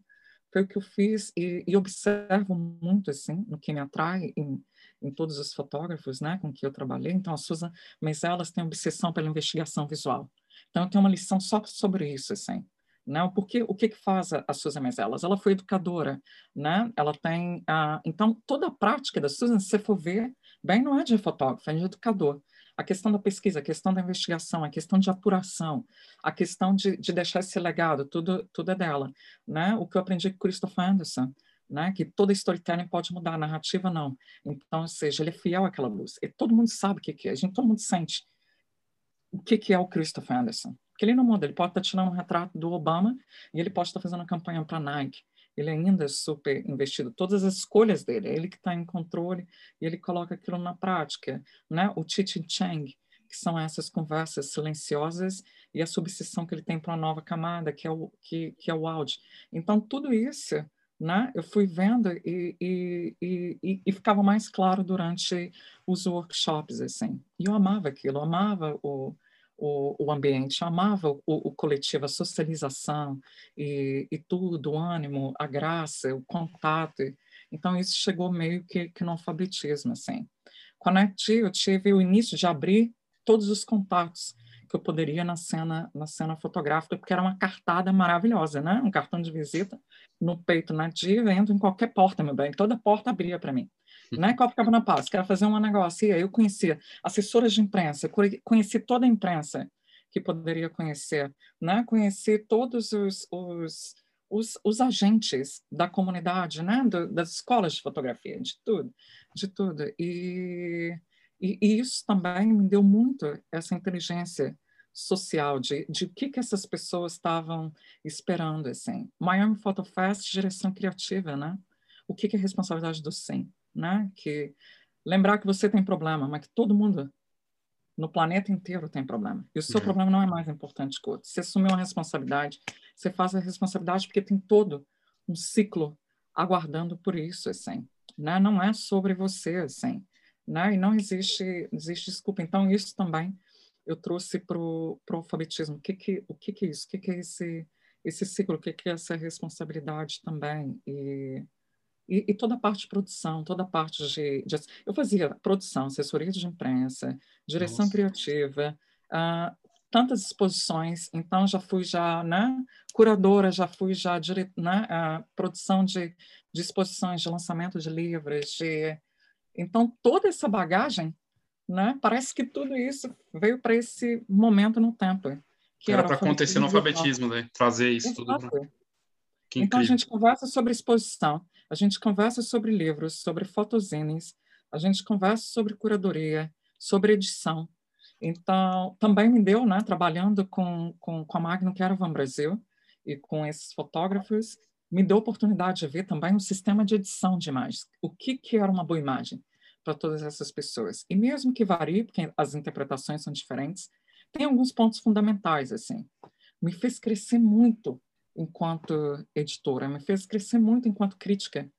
foi o que eu fiz e, e, observo muito assim no que me atrai em, em todos os fotógrafos, né, com que eu trabalhei. Então a Susan, mas elas têm obsessão pela investigação visual. Então eu tenho uma lição só sobre isso assim. Né? Porque o que que faz a, Susan Mezelas? Ela foi educadora, né? Ela tem a, então toda a prática da Susan, se você for ver, bem não é de fotógrafo, é de educador. A questão da pesquisa, a questão da investigação, a questão de apuração, a questão de, de deixar esse legado, tudo, tudo é dela. Né? O que eu aprendi com Christopher Anderson, né? que toda storytelling pode mudar, a narrativa não. Então, ou seja, ele é fiel àquela luz. E todo mundo sabe o que, que é, a gente, todo mundo sente o que, que é o Christopher Anderson. Porque ele não muda, ele pode estar tirando um retrato do Obama e ele pode estar fazendo uma campanha para Nike ele ainda é super investido. Todas as escolhas dele, é ele que está em controle e ele coloca aquilo na prática. Né? O Chichi Chang, que são essas conversas silenciosas e a substituição que ele tem para uma nova camada, que é o, que, que é o áudio. Então, tudo isso né, eu fui vendo e, e, e, e, ficava mais claro durante os workshops. Assim. E eu amava aquilo, eu amava o, o, o ambiente, amava o, o, coletivo, a socialização e, e tudo, o ânimo, a graça, o contato. Então, isso chegou meio que, que no alfabetismo, assim. Quando eu tive o início de abrir todos os contatos que eu poderia na cena na cena fotográfica, porque era uma cartada maravilhosa, né? Um cartão de visita no peito nativa, entro em qualquer porta, meu bem. Toda porta abria para mim né? Copacabana Palace, quero fazer um negócio. E aí eu conhecia assessoras de imprensa, conheci toda a imprensa que poderia conhecer, né? Conheci todos os, os, os, os agentes da comunidade, né? Do, das escolas de fotografia, de tudo, de tudo. E, e, e isso também me deu muito essa inteligência social de, de o que, que essas pessoas estavam esperando, assim. Miami Photo Fest, direção criativa, né? O que, que é responsabilidade do SEM? Né? Que lembrar que você tem problema, mas que todo mundo no planeta inteiro tem problema. E o seu uhum. problema não é mais importante que o outro. Você assumiu uma responsabilidade, você faz a responsabilidade porque tem todo um ciclo aguardando por isso, assim, né? Não é sobre você, assim, né? E não existe, existe desculpa. Então isso também eu trouxe para o alfabetismo. O que que o que que é isso? O que que é esse esse ciclo? O que que é essa responsabilidade também? E e, e, toda a parte de produção, toda a parte de, de, Eu fazia produção, assessoria de imprensa, direção Nossa. criativa, uh, tantas exposições, então já fui já, né, curadora, já fui já, dire, né, uh, produção de, de exposições, de lançamento de livros, de... Então, toda essa bagagem, né, parece que tudo isso veio para esse momento no tempo. Que era para acontecer no alfabetismo, né? Trazer isso Exato. tudo. Pra... Então, a gente conversa sobre exposição a gente conversa sobre livros, sobre fotozines, a gente conversa sobre curadoria, sobre edição. Então, também me deu, né, trabalhando com, com, com a Magnum Caravan Brasil e com esses fotógrafos, me deu a oportunidade de ver também um sistema de edição de imagens. O que, que era uma boa imagem para todas essas pessoas? E mesmo que varie, porque as interpretações são diferentes, tem alguns pontos fundamentais, assim. Me fez crescer muito enquanto editora, me fez crescer muito enquanto crítica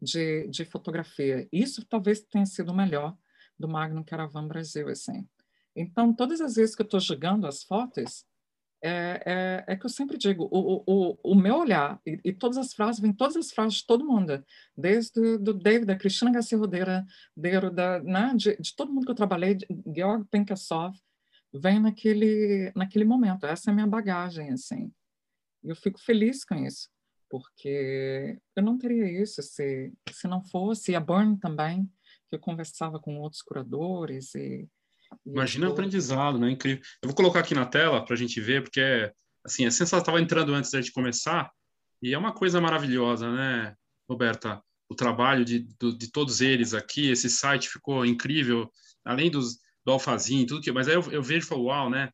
de, de fotografia. Isso talvez tenha sido o melhor do Magnum Caravan Brasil, assim. Então, todas as vezes que eu estou jogando as fotos, é, é, é, que eu sempre digo, o, o, o meu olhar, e, e, todas as frases, vem todas as frases de todo mundo, desde do David, da Cristina Garcia Rodeira, de, da, né, de, de, todo mundo que eu trabalhei, de Georg Penkassov, vem naquele, naquele momento. Essa é a minha bagagem, assim. E eu fico feliz com isso, porque eu não teria isso se, se não fosse. E a Burn também, que eu conversava com outros curadores e Imagina o aprendizado, né? Incrível. Eu vou colocar aqui na tela para a gente ver, porque é, assim, a sensação estava entrando antes da gente começar e é uma coisa maravilhosa, né, Roberta? O trabalho de, de, de todos eles aqui, esse site ficou incrível, além dos, do alfazinho, tudo que. Mas aí eu, eu vejo e falo, uau, né?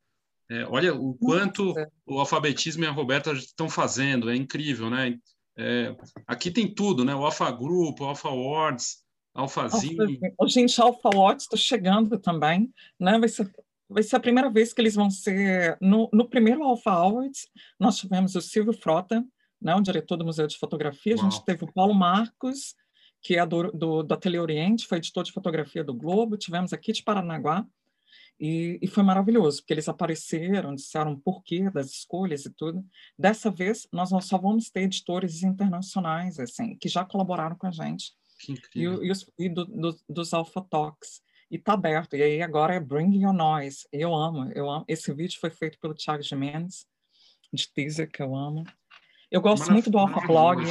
É, olha o quanto o alfabetismo e a Roberta estão fazendo, é incrível, né? É, aqui tem tudo, né? O Alpha Group, o Alpha Awards, Alphazinho. O gente, Alpha Awards está chegando também, né? Vai ser, vai ser a primeira vez que eles vão ser... No, no primeiro Alpha Awards, nós tivemos o Silvio Frota, né? o diretor do Museu de Fotografia, Uau. a gente teve o Paulo Marcos, que é do, do, do Ateliê Oriente, foi editor de fotografia do Globo, tivemos aqui de Paranaguá, e, e, foi maravilhoso, porque eles apareceram, disseram o porquê das escolhas e tudo. Dessa vez, nós só vamos ter editores internacionais, assim, que já colaboraram com a gente. E, e, os, e do, do, dos Alpha Talks. E tá aberto. E aí agora é Bring Your Noise. Eu amo, eu amo. Esse vídeo foi feito pelo Thiago Jimenez, de teaser, que eu amo. Eu gosto muito do Alpha Blog.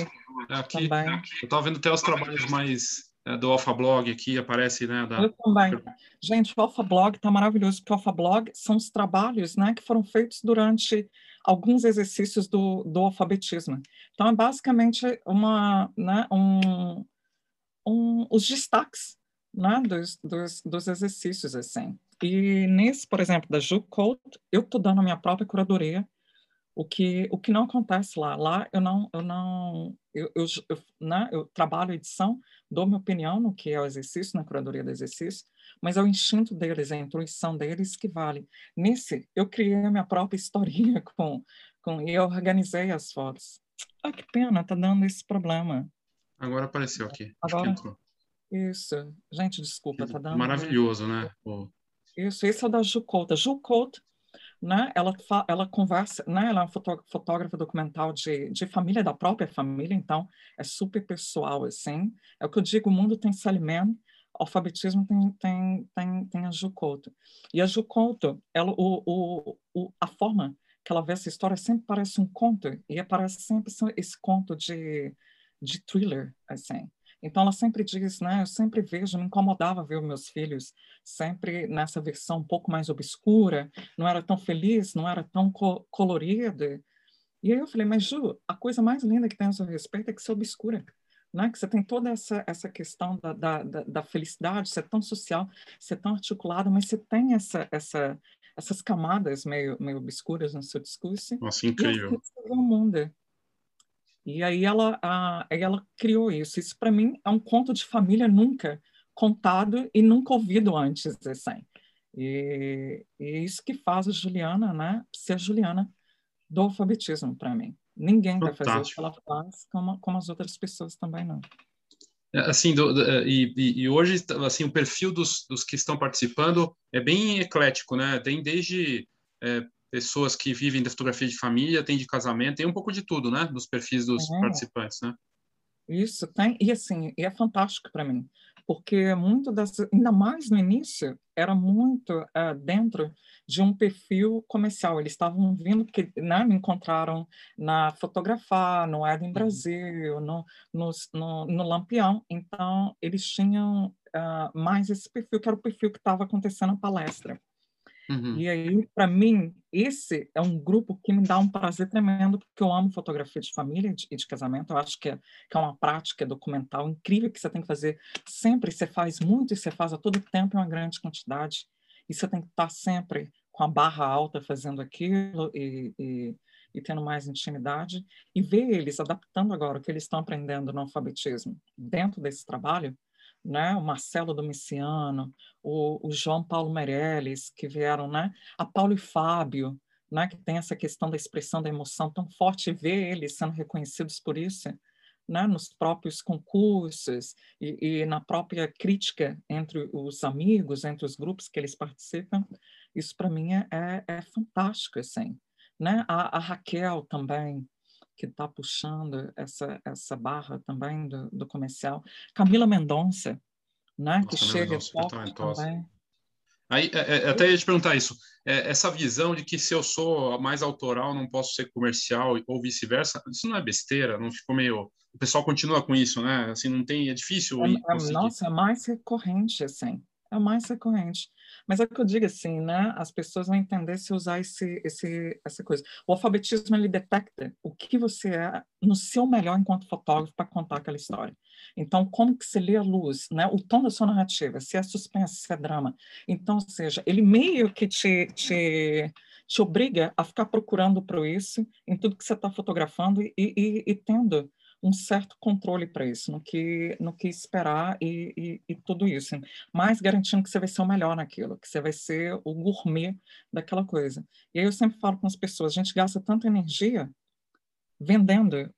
Aqui, também. Eu estava vendo até os trabalhos mais do Alpha Blog aqui, aparece, né? Da... Eu também. Gente, o Alpha Blog está maravilhoso, porque o Alpha Blog são os trabalhos né, que foram feitos durante alguns exercícios do, do alfabetismo. Então, é basicamente uma, né, um, um, os destaques né, dos, dos, dos exercícios, assim. E nesse, por exemplo, da Ju Code, eu estou dando a minha própria curadoria, o que, o que não acontece lá. Lá eu não, eu não, eu, eu, eu, né, eu trabalho edição, dou minha opinião no que é o exercício, na curadoria do exercício, mas é o instinto deles, é a intuição deles que vale. Nesse, eu criei a minha própria historinha com, com e eu organizei as fotos. Ah, que pena, tá dando esse problema. Agora apareceu aqui. Agora, isso. Gente, desculpa, tá dando... Maravilhoso, né? Isso, esse é o da Ju Couto. A Ju Couto, né, ela, ela conversa, né, ela é uma fotógrafa documental de, de família, da própria família, então é super pessoal, assim. É o que eu digo, o mundo tem Saliman, alfabetismo tem, tem, tem, tem a Ju Couto. E a Ju Couto, ela, o, o, o, a forma que ela vê essa história sempre parece um conto, e parece sempre esse conto de, de thriller, assim. Então ela sempre diz, né? Eu sempre vejo, me incomodava ver meus filhos sempre nessa versão um pouco mais obscura, não era tão feliz, não era tão co colorida. E aí eu falei, mas Ju, a coisa mais linda que tem a seu respeito é que você é obscura. Né? Que você tem toda essa, essa questão da, da, da, da felicidade, você é tão social, você é tão articulado, mas você tem essa, essa, essas camadas meio, meio obscuras no seu discurso. Nossa, incrível. E o mundo. E aí ela, a, ela criou isso. Isso para mim é um conto de família nunca contado e nunca ouvido antes, assim. E, e isso que faz a Juliana, né, ser a Juliana do alfabetismo para mim. Ninguém Fantástico. vai fazer o que ela faz, como, como as outras pessoas também não. É, assim, do, do, é, e, e, hoje, assim, o perfil dos, dos que estão participando é bem eclético, né? Tem desde é, pessoas que vivem da fotografia de família, tem de casamento, tem um pouco de tudo, né? Dos perfis dos é. participantes, né? Isso, tem. E assim, é fantástico para mim, porque muito dessa, ainda mais no início, era muito uh, dentro de um perfil comercial. Eles estavam vindo, porque né, me encontraram na Fotografar, no Eden uhum. Brasil, no, no, no, no Lampião. Então, eles tinham uh, mais esse perfil, que era o perfil que estava acontecendo na palestra. Uhum. E aí, para mim, esse é um grupo que me dá um prazer tremendo, porque eu amo fotografia de família e de, casamento. Eu acho que é, que é uma prática documental incrível que você tem que fazer sempre. Você faz muito e você faz a todo tempo em uma grande quantidade. E você tem que estar sempre com a barra alta fazendo aquilo e, e, e tendo mais intimidade. E ver eles adaptando agora o que eles estão aprendendo no alfabetismo dentro desse trabalho né? o Marcelo Domiciano, o, o João Paulo Meirelles, que vieram, né? a Paulo e Fábio, né? que tem essa questão da expressão da emoção tão forte, ver eles sendo reconhecidos por isso, né? nos próprios concursos e, e, na própria crítica entre os amigos, entre os grupos que eles participam, isso para mim é, é, é fantástico, assim. Né? A, a Raquel também, que está puxando essa, essa barra também do, do comercial. Camila Mendonça, né, que chega forte também. Aí, é, é, até ia te perguntar isso. É, essa visão de que se eu sou mais autoral, não posso ser comercial ou vice-versa, isso não é besteira? Não ficou meio. O pessoal continua com isso, né? Assim, não tem. É difícil. É, é nossa, é mais recorrente, assim. É mais recorrente. Mas é o que eu digo assim, né? As pessoas vão entender se usar esse, esse, essa coisa. O alfabetismo ele detecta o que você é no seu melhor enquanto fotógrafo para contar aquela história. Então, como que você lê a luz, né? O tom da sua narrativa, se é suspense, se é drama. Então, ou seja, ele meio que te, te, te obriga a ficar procurando por isso em tudo que você está fotografando e, e, e tendo um certo controle para isso, no que, no que esperar e, e, e, tudo isso. Mas garantindo que você vai ser o melhor naquilo, que você vai ser o gourmet daquela coisa. E aí eu sempre falo com as pessoas, a gente gasta tanta energia vendendo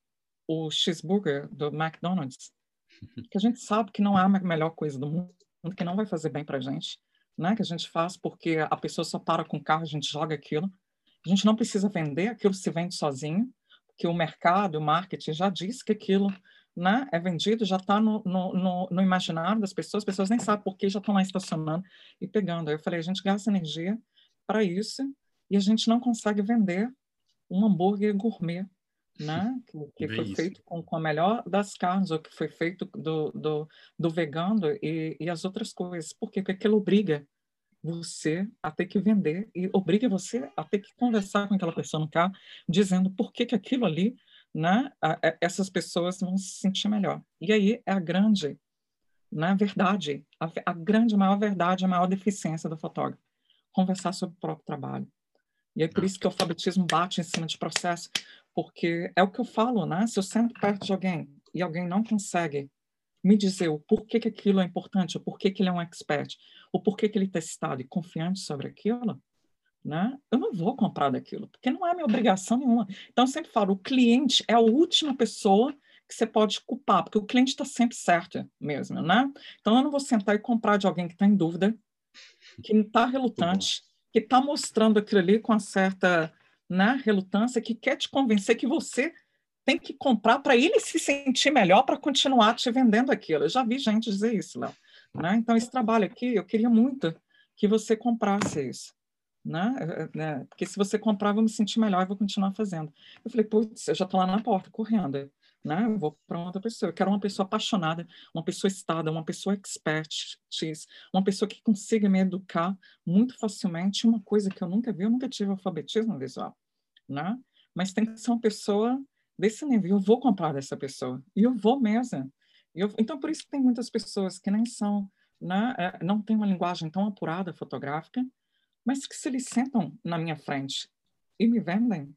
o cheeseburger do McDonald's, que a gente sabe que não é a melhor coisa do mundo, que não vai fazer bem para a gente, né? que a gente faz porque a pessoa só para com o carro, a gente joga aquilo. A gente não precisa vender, aquilo se vende sozinho que o mercado, o marketing já diz que aquilo né, é vendido, já está no, no, no, no, imaginário das pessoas, as pessoas nem sabem por que já estão lá estacionando e pegando. Aí eu falei, a gente gasta energia para isso e a gente não consegue vender um hambúrguer gourmet né? Que, que foi isso. feito com, com a melhor das carnes, ou que foi feito do, do, do vegano e, e as outras coisas. Porque aquilo obriga você a ter que vender e obriga você a ter que conversar com aquela pessoa no carro, dizendo por que, que aquilo ali, né, essas pessoas vão se sentir melhor. E aí é a grande né, verdade, a, a grande, maior verdade, a maior deficiência do fotógrafo. Conversar sobre o próprio trabalho. E é por isso que o alfabetismo bate em cima de processo, porque é o que eu falo, né? Se eu sento perto de alguém e alguém não consegue me dizer o porquê que aquilo é importante, o porquê que ele é um expert, o porquê que ele está estado e confiante sobre aquilo, né? Eu não vou comprar daquilo, porque não é minha obrigação nenhuma. Então, eu sempre falo, o cliente é a última pessoa que você pode culpar, porque o cliente está sempre certo mesmo, né? Então, eu não vou sentar e comprar de alguém que está em dúvida, que está relutante, que está mostrando aquilo ali com uma certa né, relutância, que quer te convencer que você tem que comprar para ele se sentir melhor para continuar te vendendo aquilo. Eu já vi gente dizer isso, Léo. Né? Então, esse trabalho aqui, eu queria muito que você comprasse isso. Né? É, é, né? Porque se você comprar, eu vou me sentir melhor e vou continuar fazendo. Eu falei, putz, eu já estou lá na porta, correndo. Né? Eu vou para outra pessoa. Eu quero uma pessoa apaixonada, uma pessoa estada, uma pessoa expert, uma pessoa que consiga me educar muito facilmente. Uma coisa que eu nunca vi, eu nunca tive alfabetismo visual. Né? Mas tem que ser uma pessoa desse nível. Eu vou comprar dessa pessoa. E eu vou mesmo. Eu, então, por isso que tem muitas pessoas que nem são, né, é, não têm uma linguagem tão apurada fotográfica, mas que se eles sentam na minha frente e me vendem,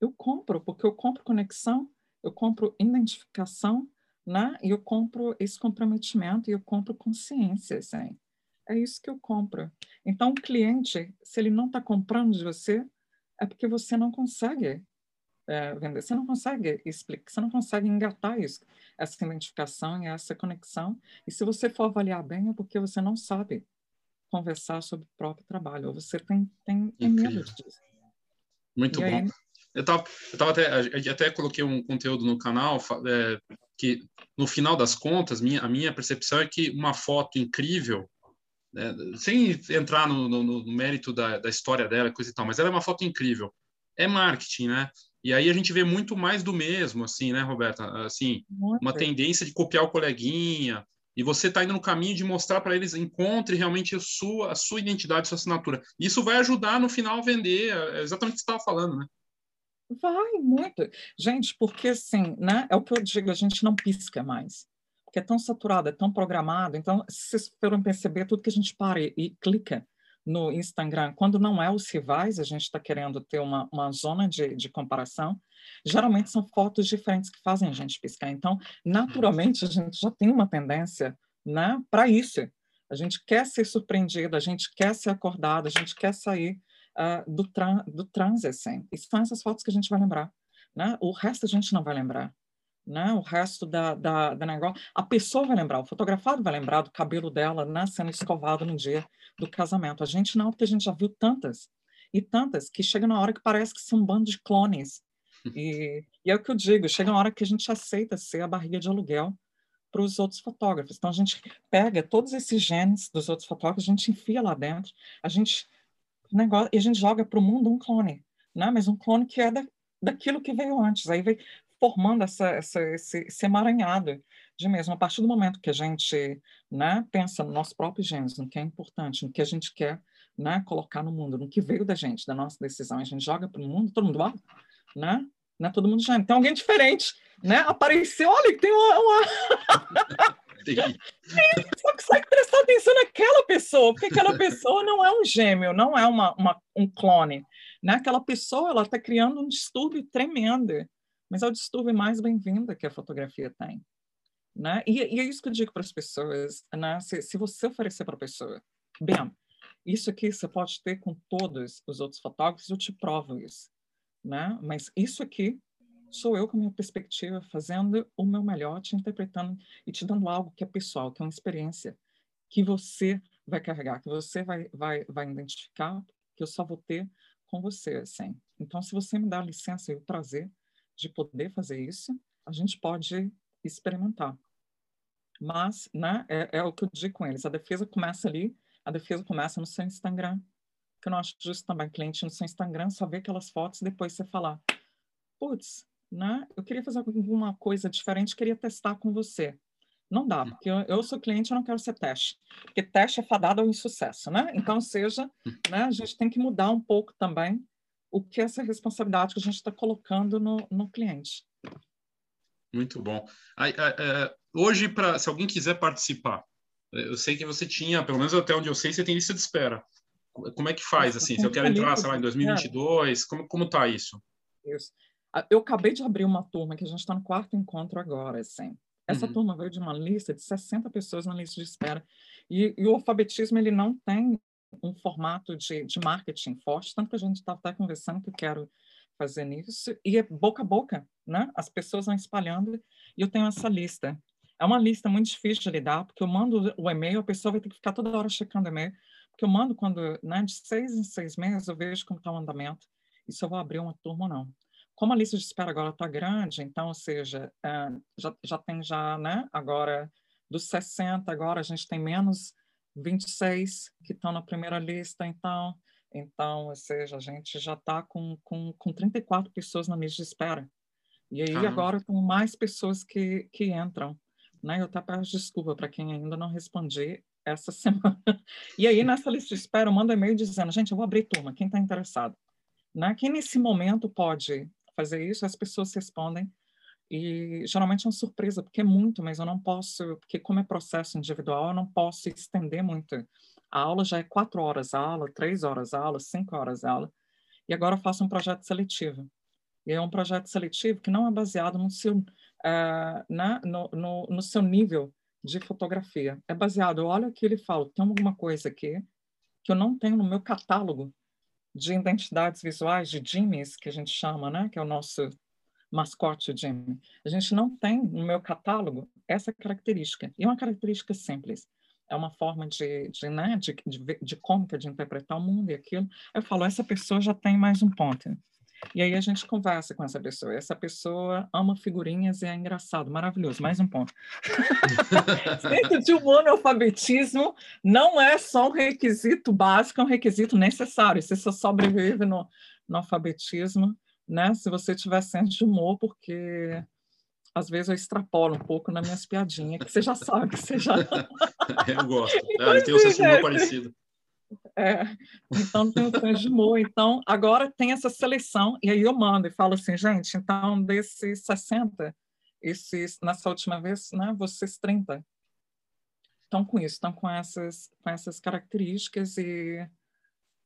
eu compro, porque eu compro conexão, eu compro identificação, né? E eu compro esse comprometimento e eu compro consciência, assim. É isso que eu compro. Então, o cliente, se ele não está comprando de você, é porque você não consegue é, vender. Você não consegue explicar, você não consegue engatar isso, essa identificação e essa conexão. E se você for avaliar bem, é porque você não sabe conversar sobre o próprio trabalho, ou você tem, tem, tem medo disso. Muito e bom. Aí... Eu tava, eu tava até, até coloquei um conteúdo no canal é, que, no final das contas, minha, a minha percepção é que uma foto incrível, né, sem entrar no, no, no mérito da, da história dela, coisa e tal, mas ela é uma foto incrível. É marketing, né? E aí a gente vê muito mais do mesmo, assim, né, Roberta? Assim, muito. uma tendência de copiar o coleguinha, e você está indo no caminho de mostrar para eles, encontre realmente a sua, a sua identidade, a sua assinatura. Isso vai ajudar no final a vender, é exatamente o que você estava falando, né? Vai, muito. Gente, porque assim, né, é o que eu digo, a gente não pisca mais. Porque é tão saturado, é tão programado. Então, se vocês foram perceber, tudo que a gente para e, e clica, no Instagram, quando não é os rivais, a gente está querendo ter uma, uma zona de, de comparação, geralmente são fotos diferentes que fazem a gente piscar. Então, naturalmente, a gente já tem uma tendência né, para isso. A gente quer ser surpreendido, a gente quer ser acordado, a gente quer sair uh, do, do transe, assim. E são essas fotos que a gente vai lembrar. Né? O resto a gente não vai lembrar né? O resto da, da, da negócio, a pessoa vai lembrar, o fotografado vai lembrar do cabelo dela, né? Sendo escovado no dia do casamento. A gente não, porque a gente já viu tantas e tantas que chega na hora que parece que são um bando de clones. E, e é o que eu digo, chega uma hora que a gente aceita ser a barriga de aluguel para os outros fotógrafos. Então a gente pega todos esses genes dos outros fotógrafos, a gente enfia lá dentro, a gente negócio e a gente joga para o mundo um clone, né? Mas um clone que é da, daquilo que veio antes. Aí vem, formando essa, essa, esse, esse emaranhado de mesmo. A partir do momento que a gente né, pensa no nosso próprio gênero, no que é importante, no que a gente quer né, colocar no mundo, no que veio da gente, da nossa decisão, a gente joga para o mundo, todo mundo, ó, né? Né, todo mundo já tem alguém diferente, né? Apareceu, olha, tem uma. uma... Só consegue prestar atenção naquela pessoa, porque aquela pessoa não é um gêmeo, não é uma, uma um clone. Né? Aquela pessoa ela está criando um distúrbio tremendo mas é o distúrbio mais bem-vindo que a fotografia tem. Né? E, e, é isso que eu digo para as pessoas, né? se, se você oferecer para a pessoa, bem, isso aqui você pode ter com todos os outros fotógrafos, eu te provo isso. Né? Mas isso aqui sou eu com a minha perspectiva, fazendo o meu melhor, te interpretando e te dando algo que é pessoal, que é uma experiência que você vai carregar, que você vai, vai, vai identificar, que eu só vou ter com você, assim. Então, se você me dá licença e o prazer de poder fazer isso, a gente pode experimentar. Mas, né, é, é, o que eu digo com eles, a defesa começa ali, a defesa começa no seu Instagram, que eu não acho justo também cliente no seu Instagram só ver aquelas fotos e depois você falar, putz, né? Eu queria fazer alguma coisa diferente, queria testar com você. Não dá, porque eu, eu sou cliente, eu não quero ser teste, porque teste é fadado ao insucesso, né? Então, seja, né, a gente tem que mudar um pouco também o que é essa responsabilidade que a gente está colocando no, no cliente. Muito bom. É, hoje, pra, se alguém quiser participar, eu sei que você tinha, pelo menos até onde eu sei, você tem lista de espera. Como é que faz, assim? Se eu quero entrar, sei lá, em 2022, como, como tá isso? Isso. Eu acabei de abrir uma turma, que a gente está no quarto encontro agora, assim. Essa uhum. turma veio de uma lista de 60 pessoas na lista de espera. E, e o alfabetismo, ele não tem um formato de, de marketing forte, tanto que a gente estava até conversando que eu quero fazer nisso, e é boca a boca, né? As pessoas vão espalhando, e eu tenho essa lista. É uma lista muito difícil de lidar, porque eu mando o e-mail, a pessoa vai ter que ficar toda hora checando o e-mail, porque eu mando quando, né, de seis em seis meses, eu vejo como está o andamento, e se eu vou abrir uma turma ou não. Como a lista de espera agora está grande, então, ou seja, é, já, já tem já, né, agora, dos 60, agora a gente tem menos 26 que estão na primeira lista, então, então, ou seja, a gente já está com, com, com 34 pessoas na lista de espera. E aí ah. agora tem mais pessoas que, que entram. Né? Eu até peço desculpa para quem ainda não respondi essa semana. E aí, nessa lista de espera, eu mando e-mail dizendo, gente, eu vou abrir turma, quem está interessado? Né? Quem nesse momento pode fazer isso, as pessoas respondem. E geralmente é uma surpresa, porque é muito, mas eu não posso, porque como é processo individual, eu não posso estender muito. A aula já é quatro horas a aula, três horas a aula, cinco horas a aula. E agora eu faço um projeto seletivo. E é um projeto seletivo que não é baseado no seu, uh, na, no, no, no, seu nível de fotografia. É baseado, olha o que ele fala, tem alguma coisa aqui que eu não tenho no meu catálogo de identidades visuais, de Jimmys, que a gente chama, né? que é o nosso mascote Jimmy. A gente não tem no meu catálogo essa característica. E é uma característica simples. É uma forma de, de, né, de, de, de cômica de interpretar o mundo e aquilo. Eu falo, essa pessoa já tem mais um ponto. E aí a gente conversa com essa pessoa. Essa pessoa ama figurinhas e é engraçado, maravilhoso. Mais um ponto. Centro de um analfabetismo não é só um requisito básico, é um requisito necessário. Você só sobrevive no, no alfabetismo, né? Se você tiver senso de humor, porque às vezes eu extrapolo um pouco nas minhas piadinhas, que você já sabe, você já... eu gosto. Então, é, tem um senso de humor parecido. É, então tem o de humor. Então, agora tem essa seleção, e aí eu mando e falo assim, gente, então desses 60, esses, nessa última vez, né, vocês 30 estão com isso, estão com essas, com essas características e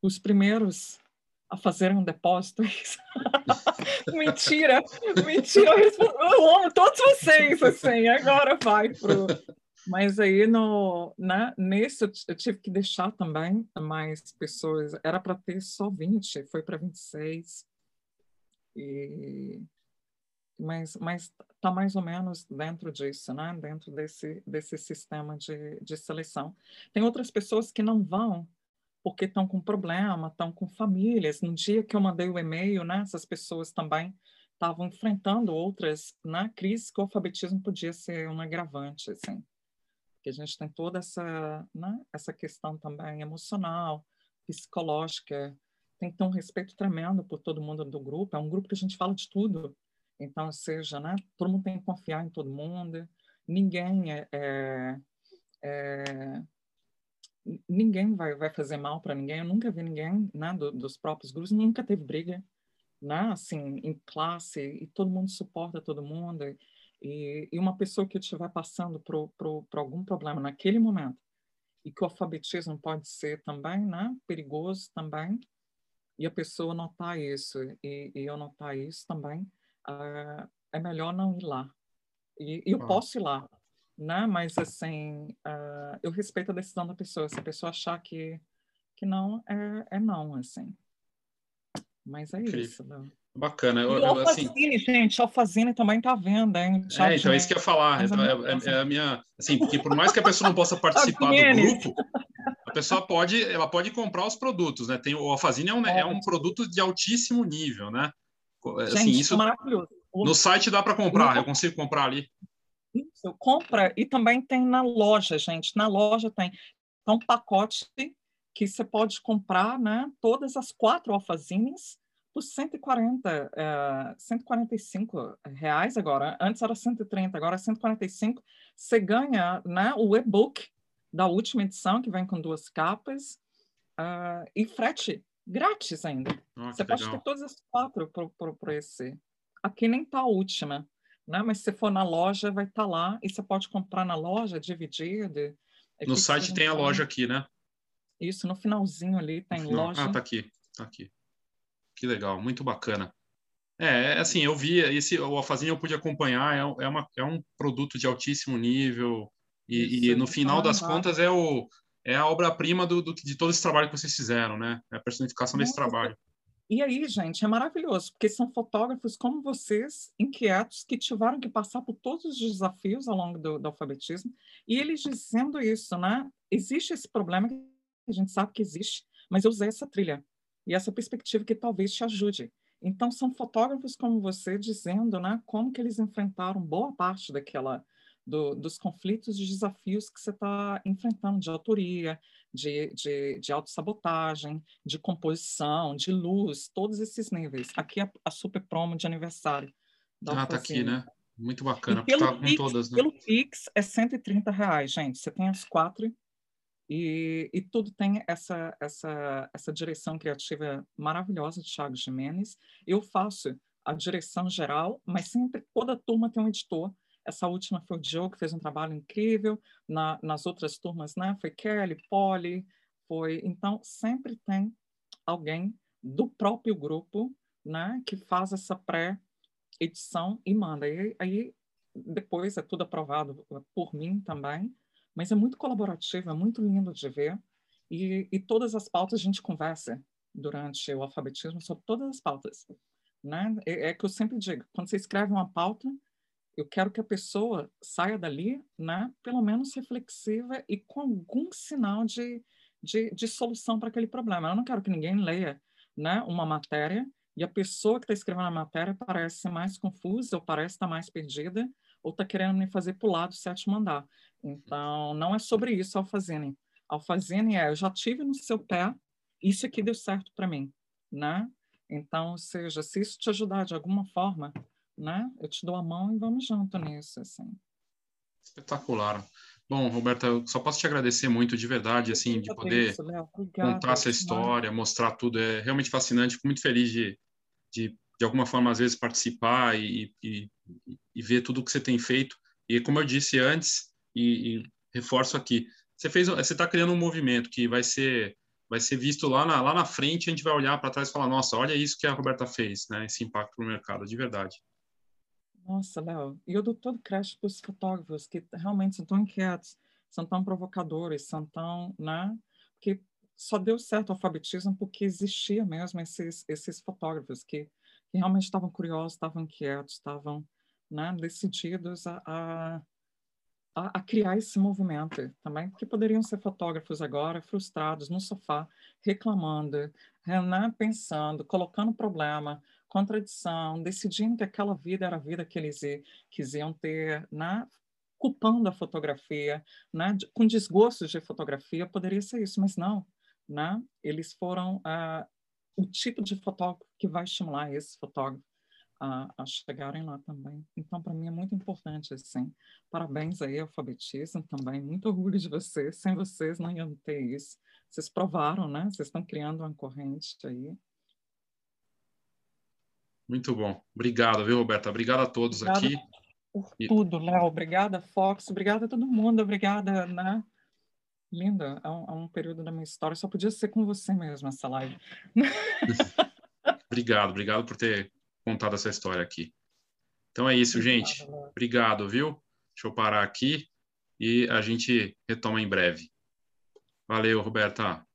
os primeiros a fazer um depósito. mentira, mentira, eu, amo todos vocês, assim, agora vai pro, mas aí, no, né, nesse, eu tive que deixar também mais pessoas. Era para ter só 20, foi para 26. E, mas mas está mais ou menos dentro disso, né? dentro desse, desse sistema de, de seleção. Tem outras pessoas que não vão porque estão com problema, estão com famílias. No dia que eu mandei o e-mail, né, essas pessoas também estavam enfrentando outras né, crises que o alfabetismo podia ser um agravante. Assim que a gente tem toda essa, né, essa questão também emocional, psicológica, tem que ter um respeito tremendo por todo mundo do grupo, é um grupo que a gente fala de tudo, então, seja, né, todo mundo tem que confiar em todo mundo, ninguém é, é, é ninguém vai, vai fazer mal para ninguém, eu nunca vi ninguém, né, do, dos próprios grupos, nunca teve briga, né, assim, em classe, e todo mundo suporta todo mundo, e, e uma pessoa que estiver passando por, por, por, algum problema naquele momento, e que o alfabetismo pode ser também né, perigoso também, e a pessoa notar isso, e, e eu notar isso também, uh, é melhor não ir lá. E, e eu ah. posso ir lá, né? mas assim, uh, eu respeito a decisão da pessoa. Se a pessoa achar que, que não, é, é não, assim. Mas é Incrível. isso. Não. Bacana. Eu, e o Alfazine, assim... gente, Alfazine também está vendo, hein? Tchau, é, então é isso que eu ia falar. É, é, é, a minha, assim, porque por mais que a pessoa não possa participar do grupo, a pessoa pode, ela pode comprar os produtos, né? Tem o Alfazine é um, é um produto de altíssimo nível, né? Assim, gente, isso maravilhoso. No site dá para comprar, eu consigo comprar ali. Isso, compra e também tem na loja, gente. Na loja tem então, um pacote que você pode comprar, né? Todas as quatro alfazines por 140, uh, 145 reais agora. Antes era 130, agora é 145. Você ganha né, o e-book da última edição, que vem com duas capas, uh, e frete grátis ainda. Oh, você pode legal. ter todas as quatro para esse. Aqui nem está a última, né? mas se for na loja, vai estar tá lá, e você pode comprar na loja, dividir. De, no site tem a loja aqui, né? Isso, no finalzinho ali tem loja. Ah, tá aqui, tá aqui. Que legal, muito bacana. É, é, assim, eu vi, esse, o Alfazinho eu pude acompanhar, é, é, uma, é um produto de altíssimo nível, e, Isso, e no final das contas é, o, é a obra-prima do, do, de todo esse trabalho que vocês fizeram, né? É a personificação desse trabalho. E aí, gente, é maravilhoso, porque são fotógrafos como vocês, inquietos, que tiveram que passar por todos os desafios ao longo do, do alfabetismo, e eles dizendo isso, né? Existe esse problema que a gente sabe que existe, mas eu usei essa trilha e essa perspectiva que talvez te ajude. Então, são fotógrafos como você dizendo né, como que eles enfrentaram boa parte daquela do, dos conflitos e desafios que você está enfrentando de autoria, de, de, de autossabotagem, de composição, de luz, todos esses níveis. Aqui a, a super promo de aniversário. Ah, tá aqui, né? Muito bacana, porque tá com todas, né? Pelo Pix é 130 reais, gente. Você tem as quatro e, e, tudo tem essa, essa, essa direção criativa maravilhosa de Thiago Jimenez. Eu faço a direção geral, mas sempre toda turma tem um editor. Essa última foi o Diogo, que fez um trabalho incrível. Na, nas outras turmas, né, foi Kelly, Polly, foi... Então, sempre tem alguém do próprio grupo né, que faz essa pré-edição e manda. E aí, depois é tudo aprovado por mim também, mas é muito colaborativo, é muito lindo de ver. E, e todas as pautas a gente conversa durante o alfabetismo sobre todas as pautas. Né? É, é, que eu sempre digo, quando você escreve uma pauta, eu quero que a pessoa saia dali, né, pelo menos reflexiva e com algum sinal de, de, de solução para aquele problema. Eu não quero que ninguém leia né, uma matéria e a pessoa que está escrevendo a matéria parece mais confusa ou parece estar tá mais perdida ou está querendo me fazer pular do sétimo andar. Então, não é sobre isso, Alfazine. Alfazine é, eu já tive no seu pé, isso aqui deu certo para mim, né? Então, ou seja, se isso te ajudar de alguma forma, né? Eu te dou a mão e vamos junto nisso, assim. Espetacular. Bom, Roberta, eu só posso te agradecer muito de verdade, assim, de poder isso, contar essa história, mostrar tudo. É realmente fascinante. Fico muito feliz de, de, de alguma forma, às vezes, participar e, e, e ver tudo o que você tem feito. E como eu disse antes, e, e reforço aqui, você fez, você está criando um movimento que vai ser vai ser visto lá na, lá na frente, a gente vai olhar para trás e falar, nossa, olha isso que a Roberta fez, né? Esse impacto no mercado, de verdade. Nossa, Léo, e eu dou todo crédito para os fotógrafos que realmente são tão inquietos, são tão provocadores, são tão, né? Que só deu certo o alfabetismo porque existia mesmo esses, esses fotógrafos que, que realmente estavam curiosos, estavam inquietos, estavam né, decididos a, a a, a, criar esse movimento também, porque poderiam ser fotógrafos agora frustrados no sofá, reclamando, né, pensando, colocando problema, contradição, decidindo que aquela vida era a vida que eles quisiam ter, né, culpando a fotografia, né, com desgostos de fotografia, poderia ser isso, mas não, né, eles foram uh, o tipo de fotógrafo que vai estimular esse fotógrafo a, a chegarem lá também. Então, para mim é muito importante, assim. Parabéns aí, alfabetismo também. Muito orgulho de vocês. Sem vocês não iam ter isso. Vocês provaram, né? Vocês estão criando uma corrente aí. Muito bom. Obrigado, viu, Roberta? Obrigado a todos Obrigada aqui. Por tudo, Léo. Obrigada, Fox. Obrigada a todo mundo. Obrigada, né? Linda. É um, é um período da minha história. Só podia ser com você mesmo essa live. obrigado, obrigado por ter contado essa história aqui. Então é isso, gente. Obrigado, viu? Deixa eu parar aqui e a gente retoma em breve. Valeu, Roberta.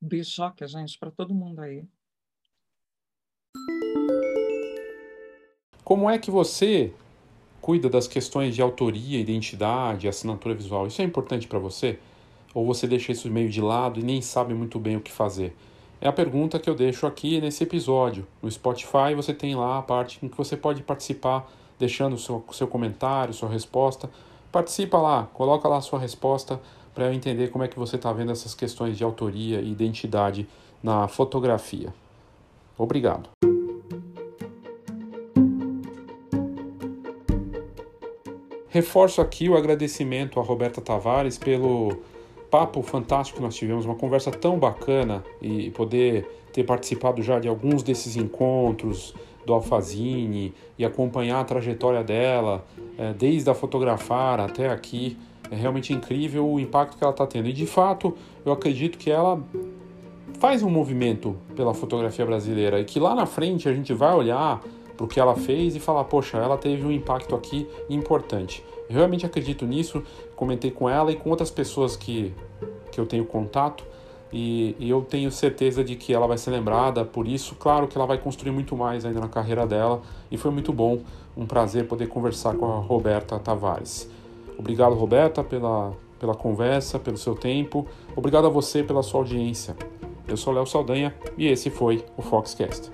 Beijoca, gente, para todo mundo aí. Como é que você cuida das questões de autoria, identidade, assinatura visual? Isso é importante para você? Ou você deixa isso meio de lado e nem sabe muito bem o que fazer? É a pergunta que eu deixo aqui nesse episódio. No Spotify você tem lá a parte em que você pode participar, deixando o seu, seu comentário, sua resposta. Participa lá, coloca lá a sua resposta para eu entender como é que você está vendo essas questões de autoria e identidade na fotografia. Obrigado. Reforço aqui o agradecimento a Roberta Tavares pelo papo fantástico que nós tivemos, uma conversa tão bacana e poder ter participado já de alguns desses encontros do Alfazine e acompanhar a trajetória dela, é, desde a fotografar até aqui. É realmente incrível o impacto que ela está tendo. E de fato, eu acredito que ela faz um movimento pela fotografia brasileira e que lá na frente a gente vai olhar para o que ela fez e falar, poxa, ela teve um impacto aqui importante. Eu realmente acredito nisso, comentei com ela e com outras pessoas que, que eu tenho contato e, e, eu tenho certeza de que ela vai ser lembrada por isso. Claro que ela vai construir muito mais ainda na carreira dela e foi muito bom, um prazer poder conversar com a Roberta Tavares. Obrigado, Roberta, pela, pela conversa, pelo seu tempo. Obrigado a você pela sua audiência. Eu sou Léo Saldanha e esse foi o Foxcast.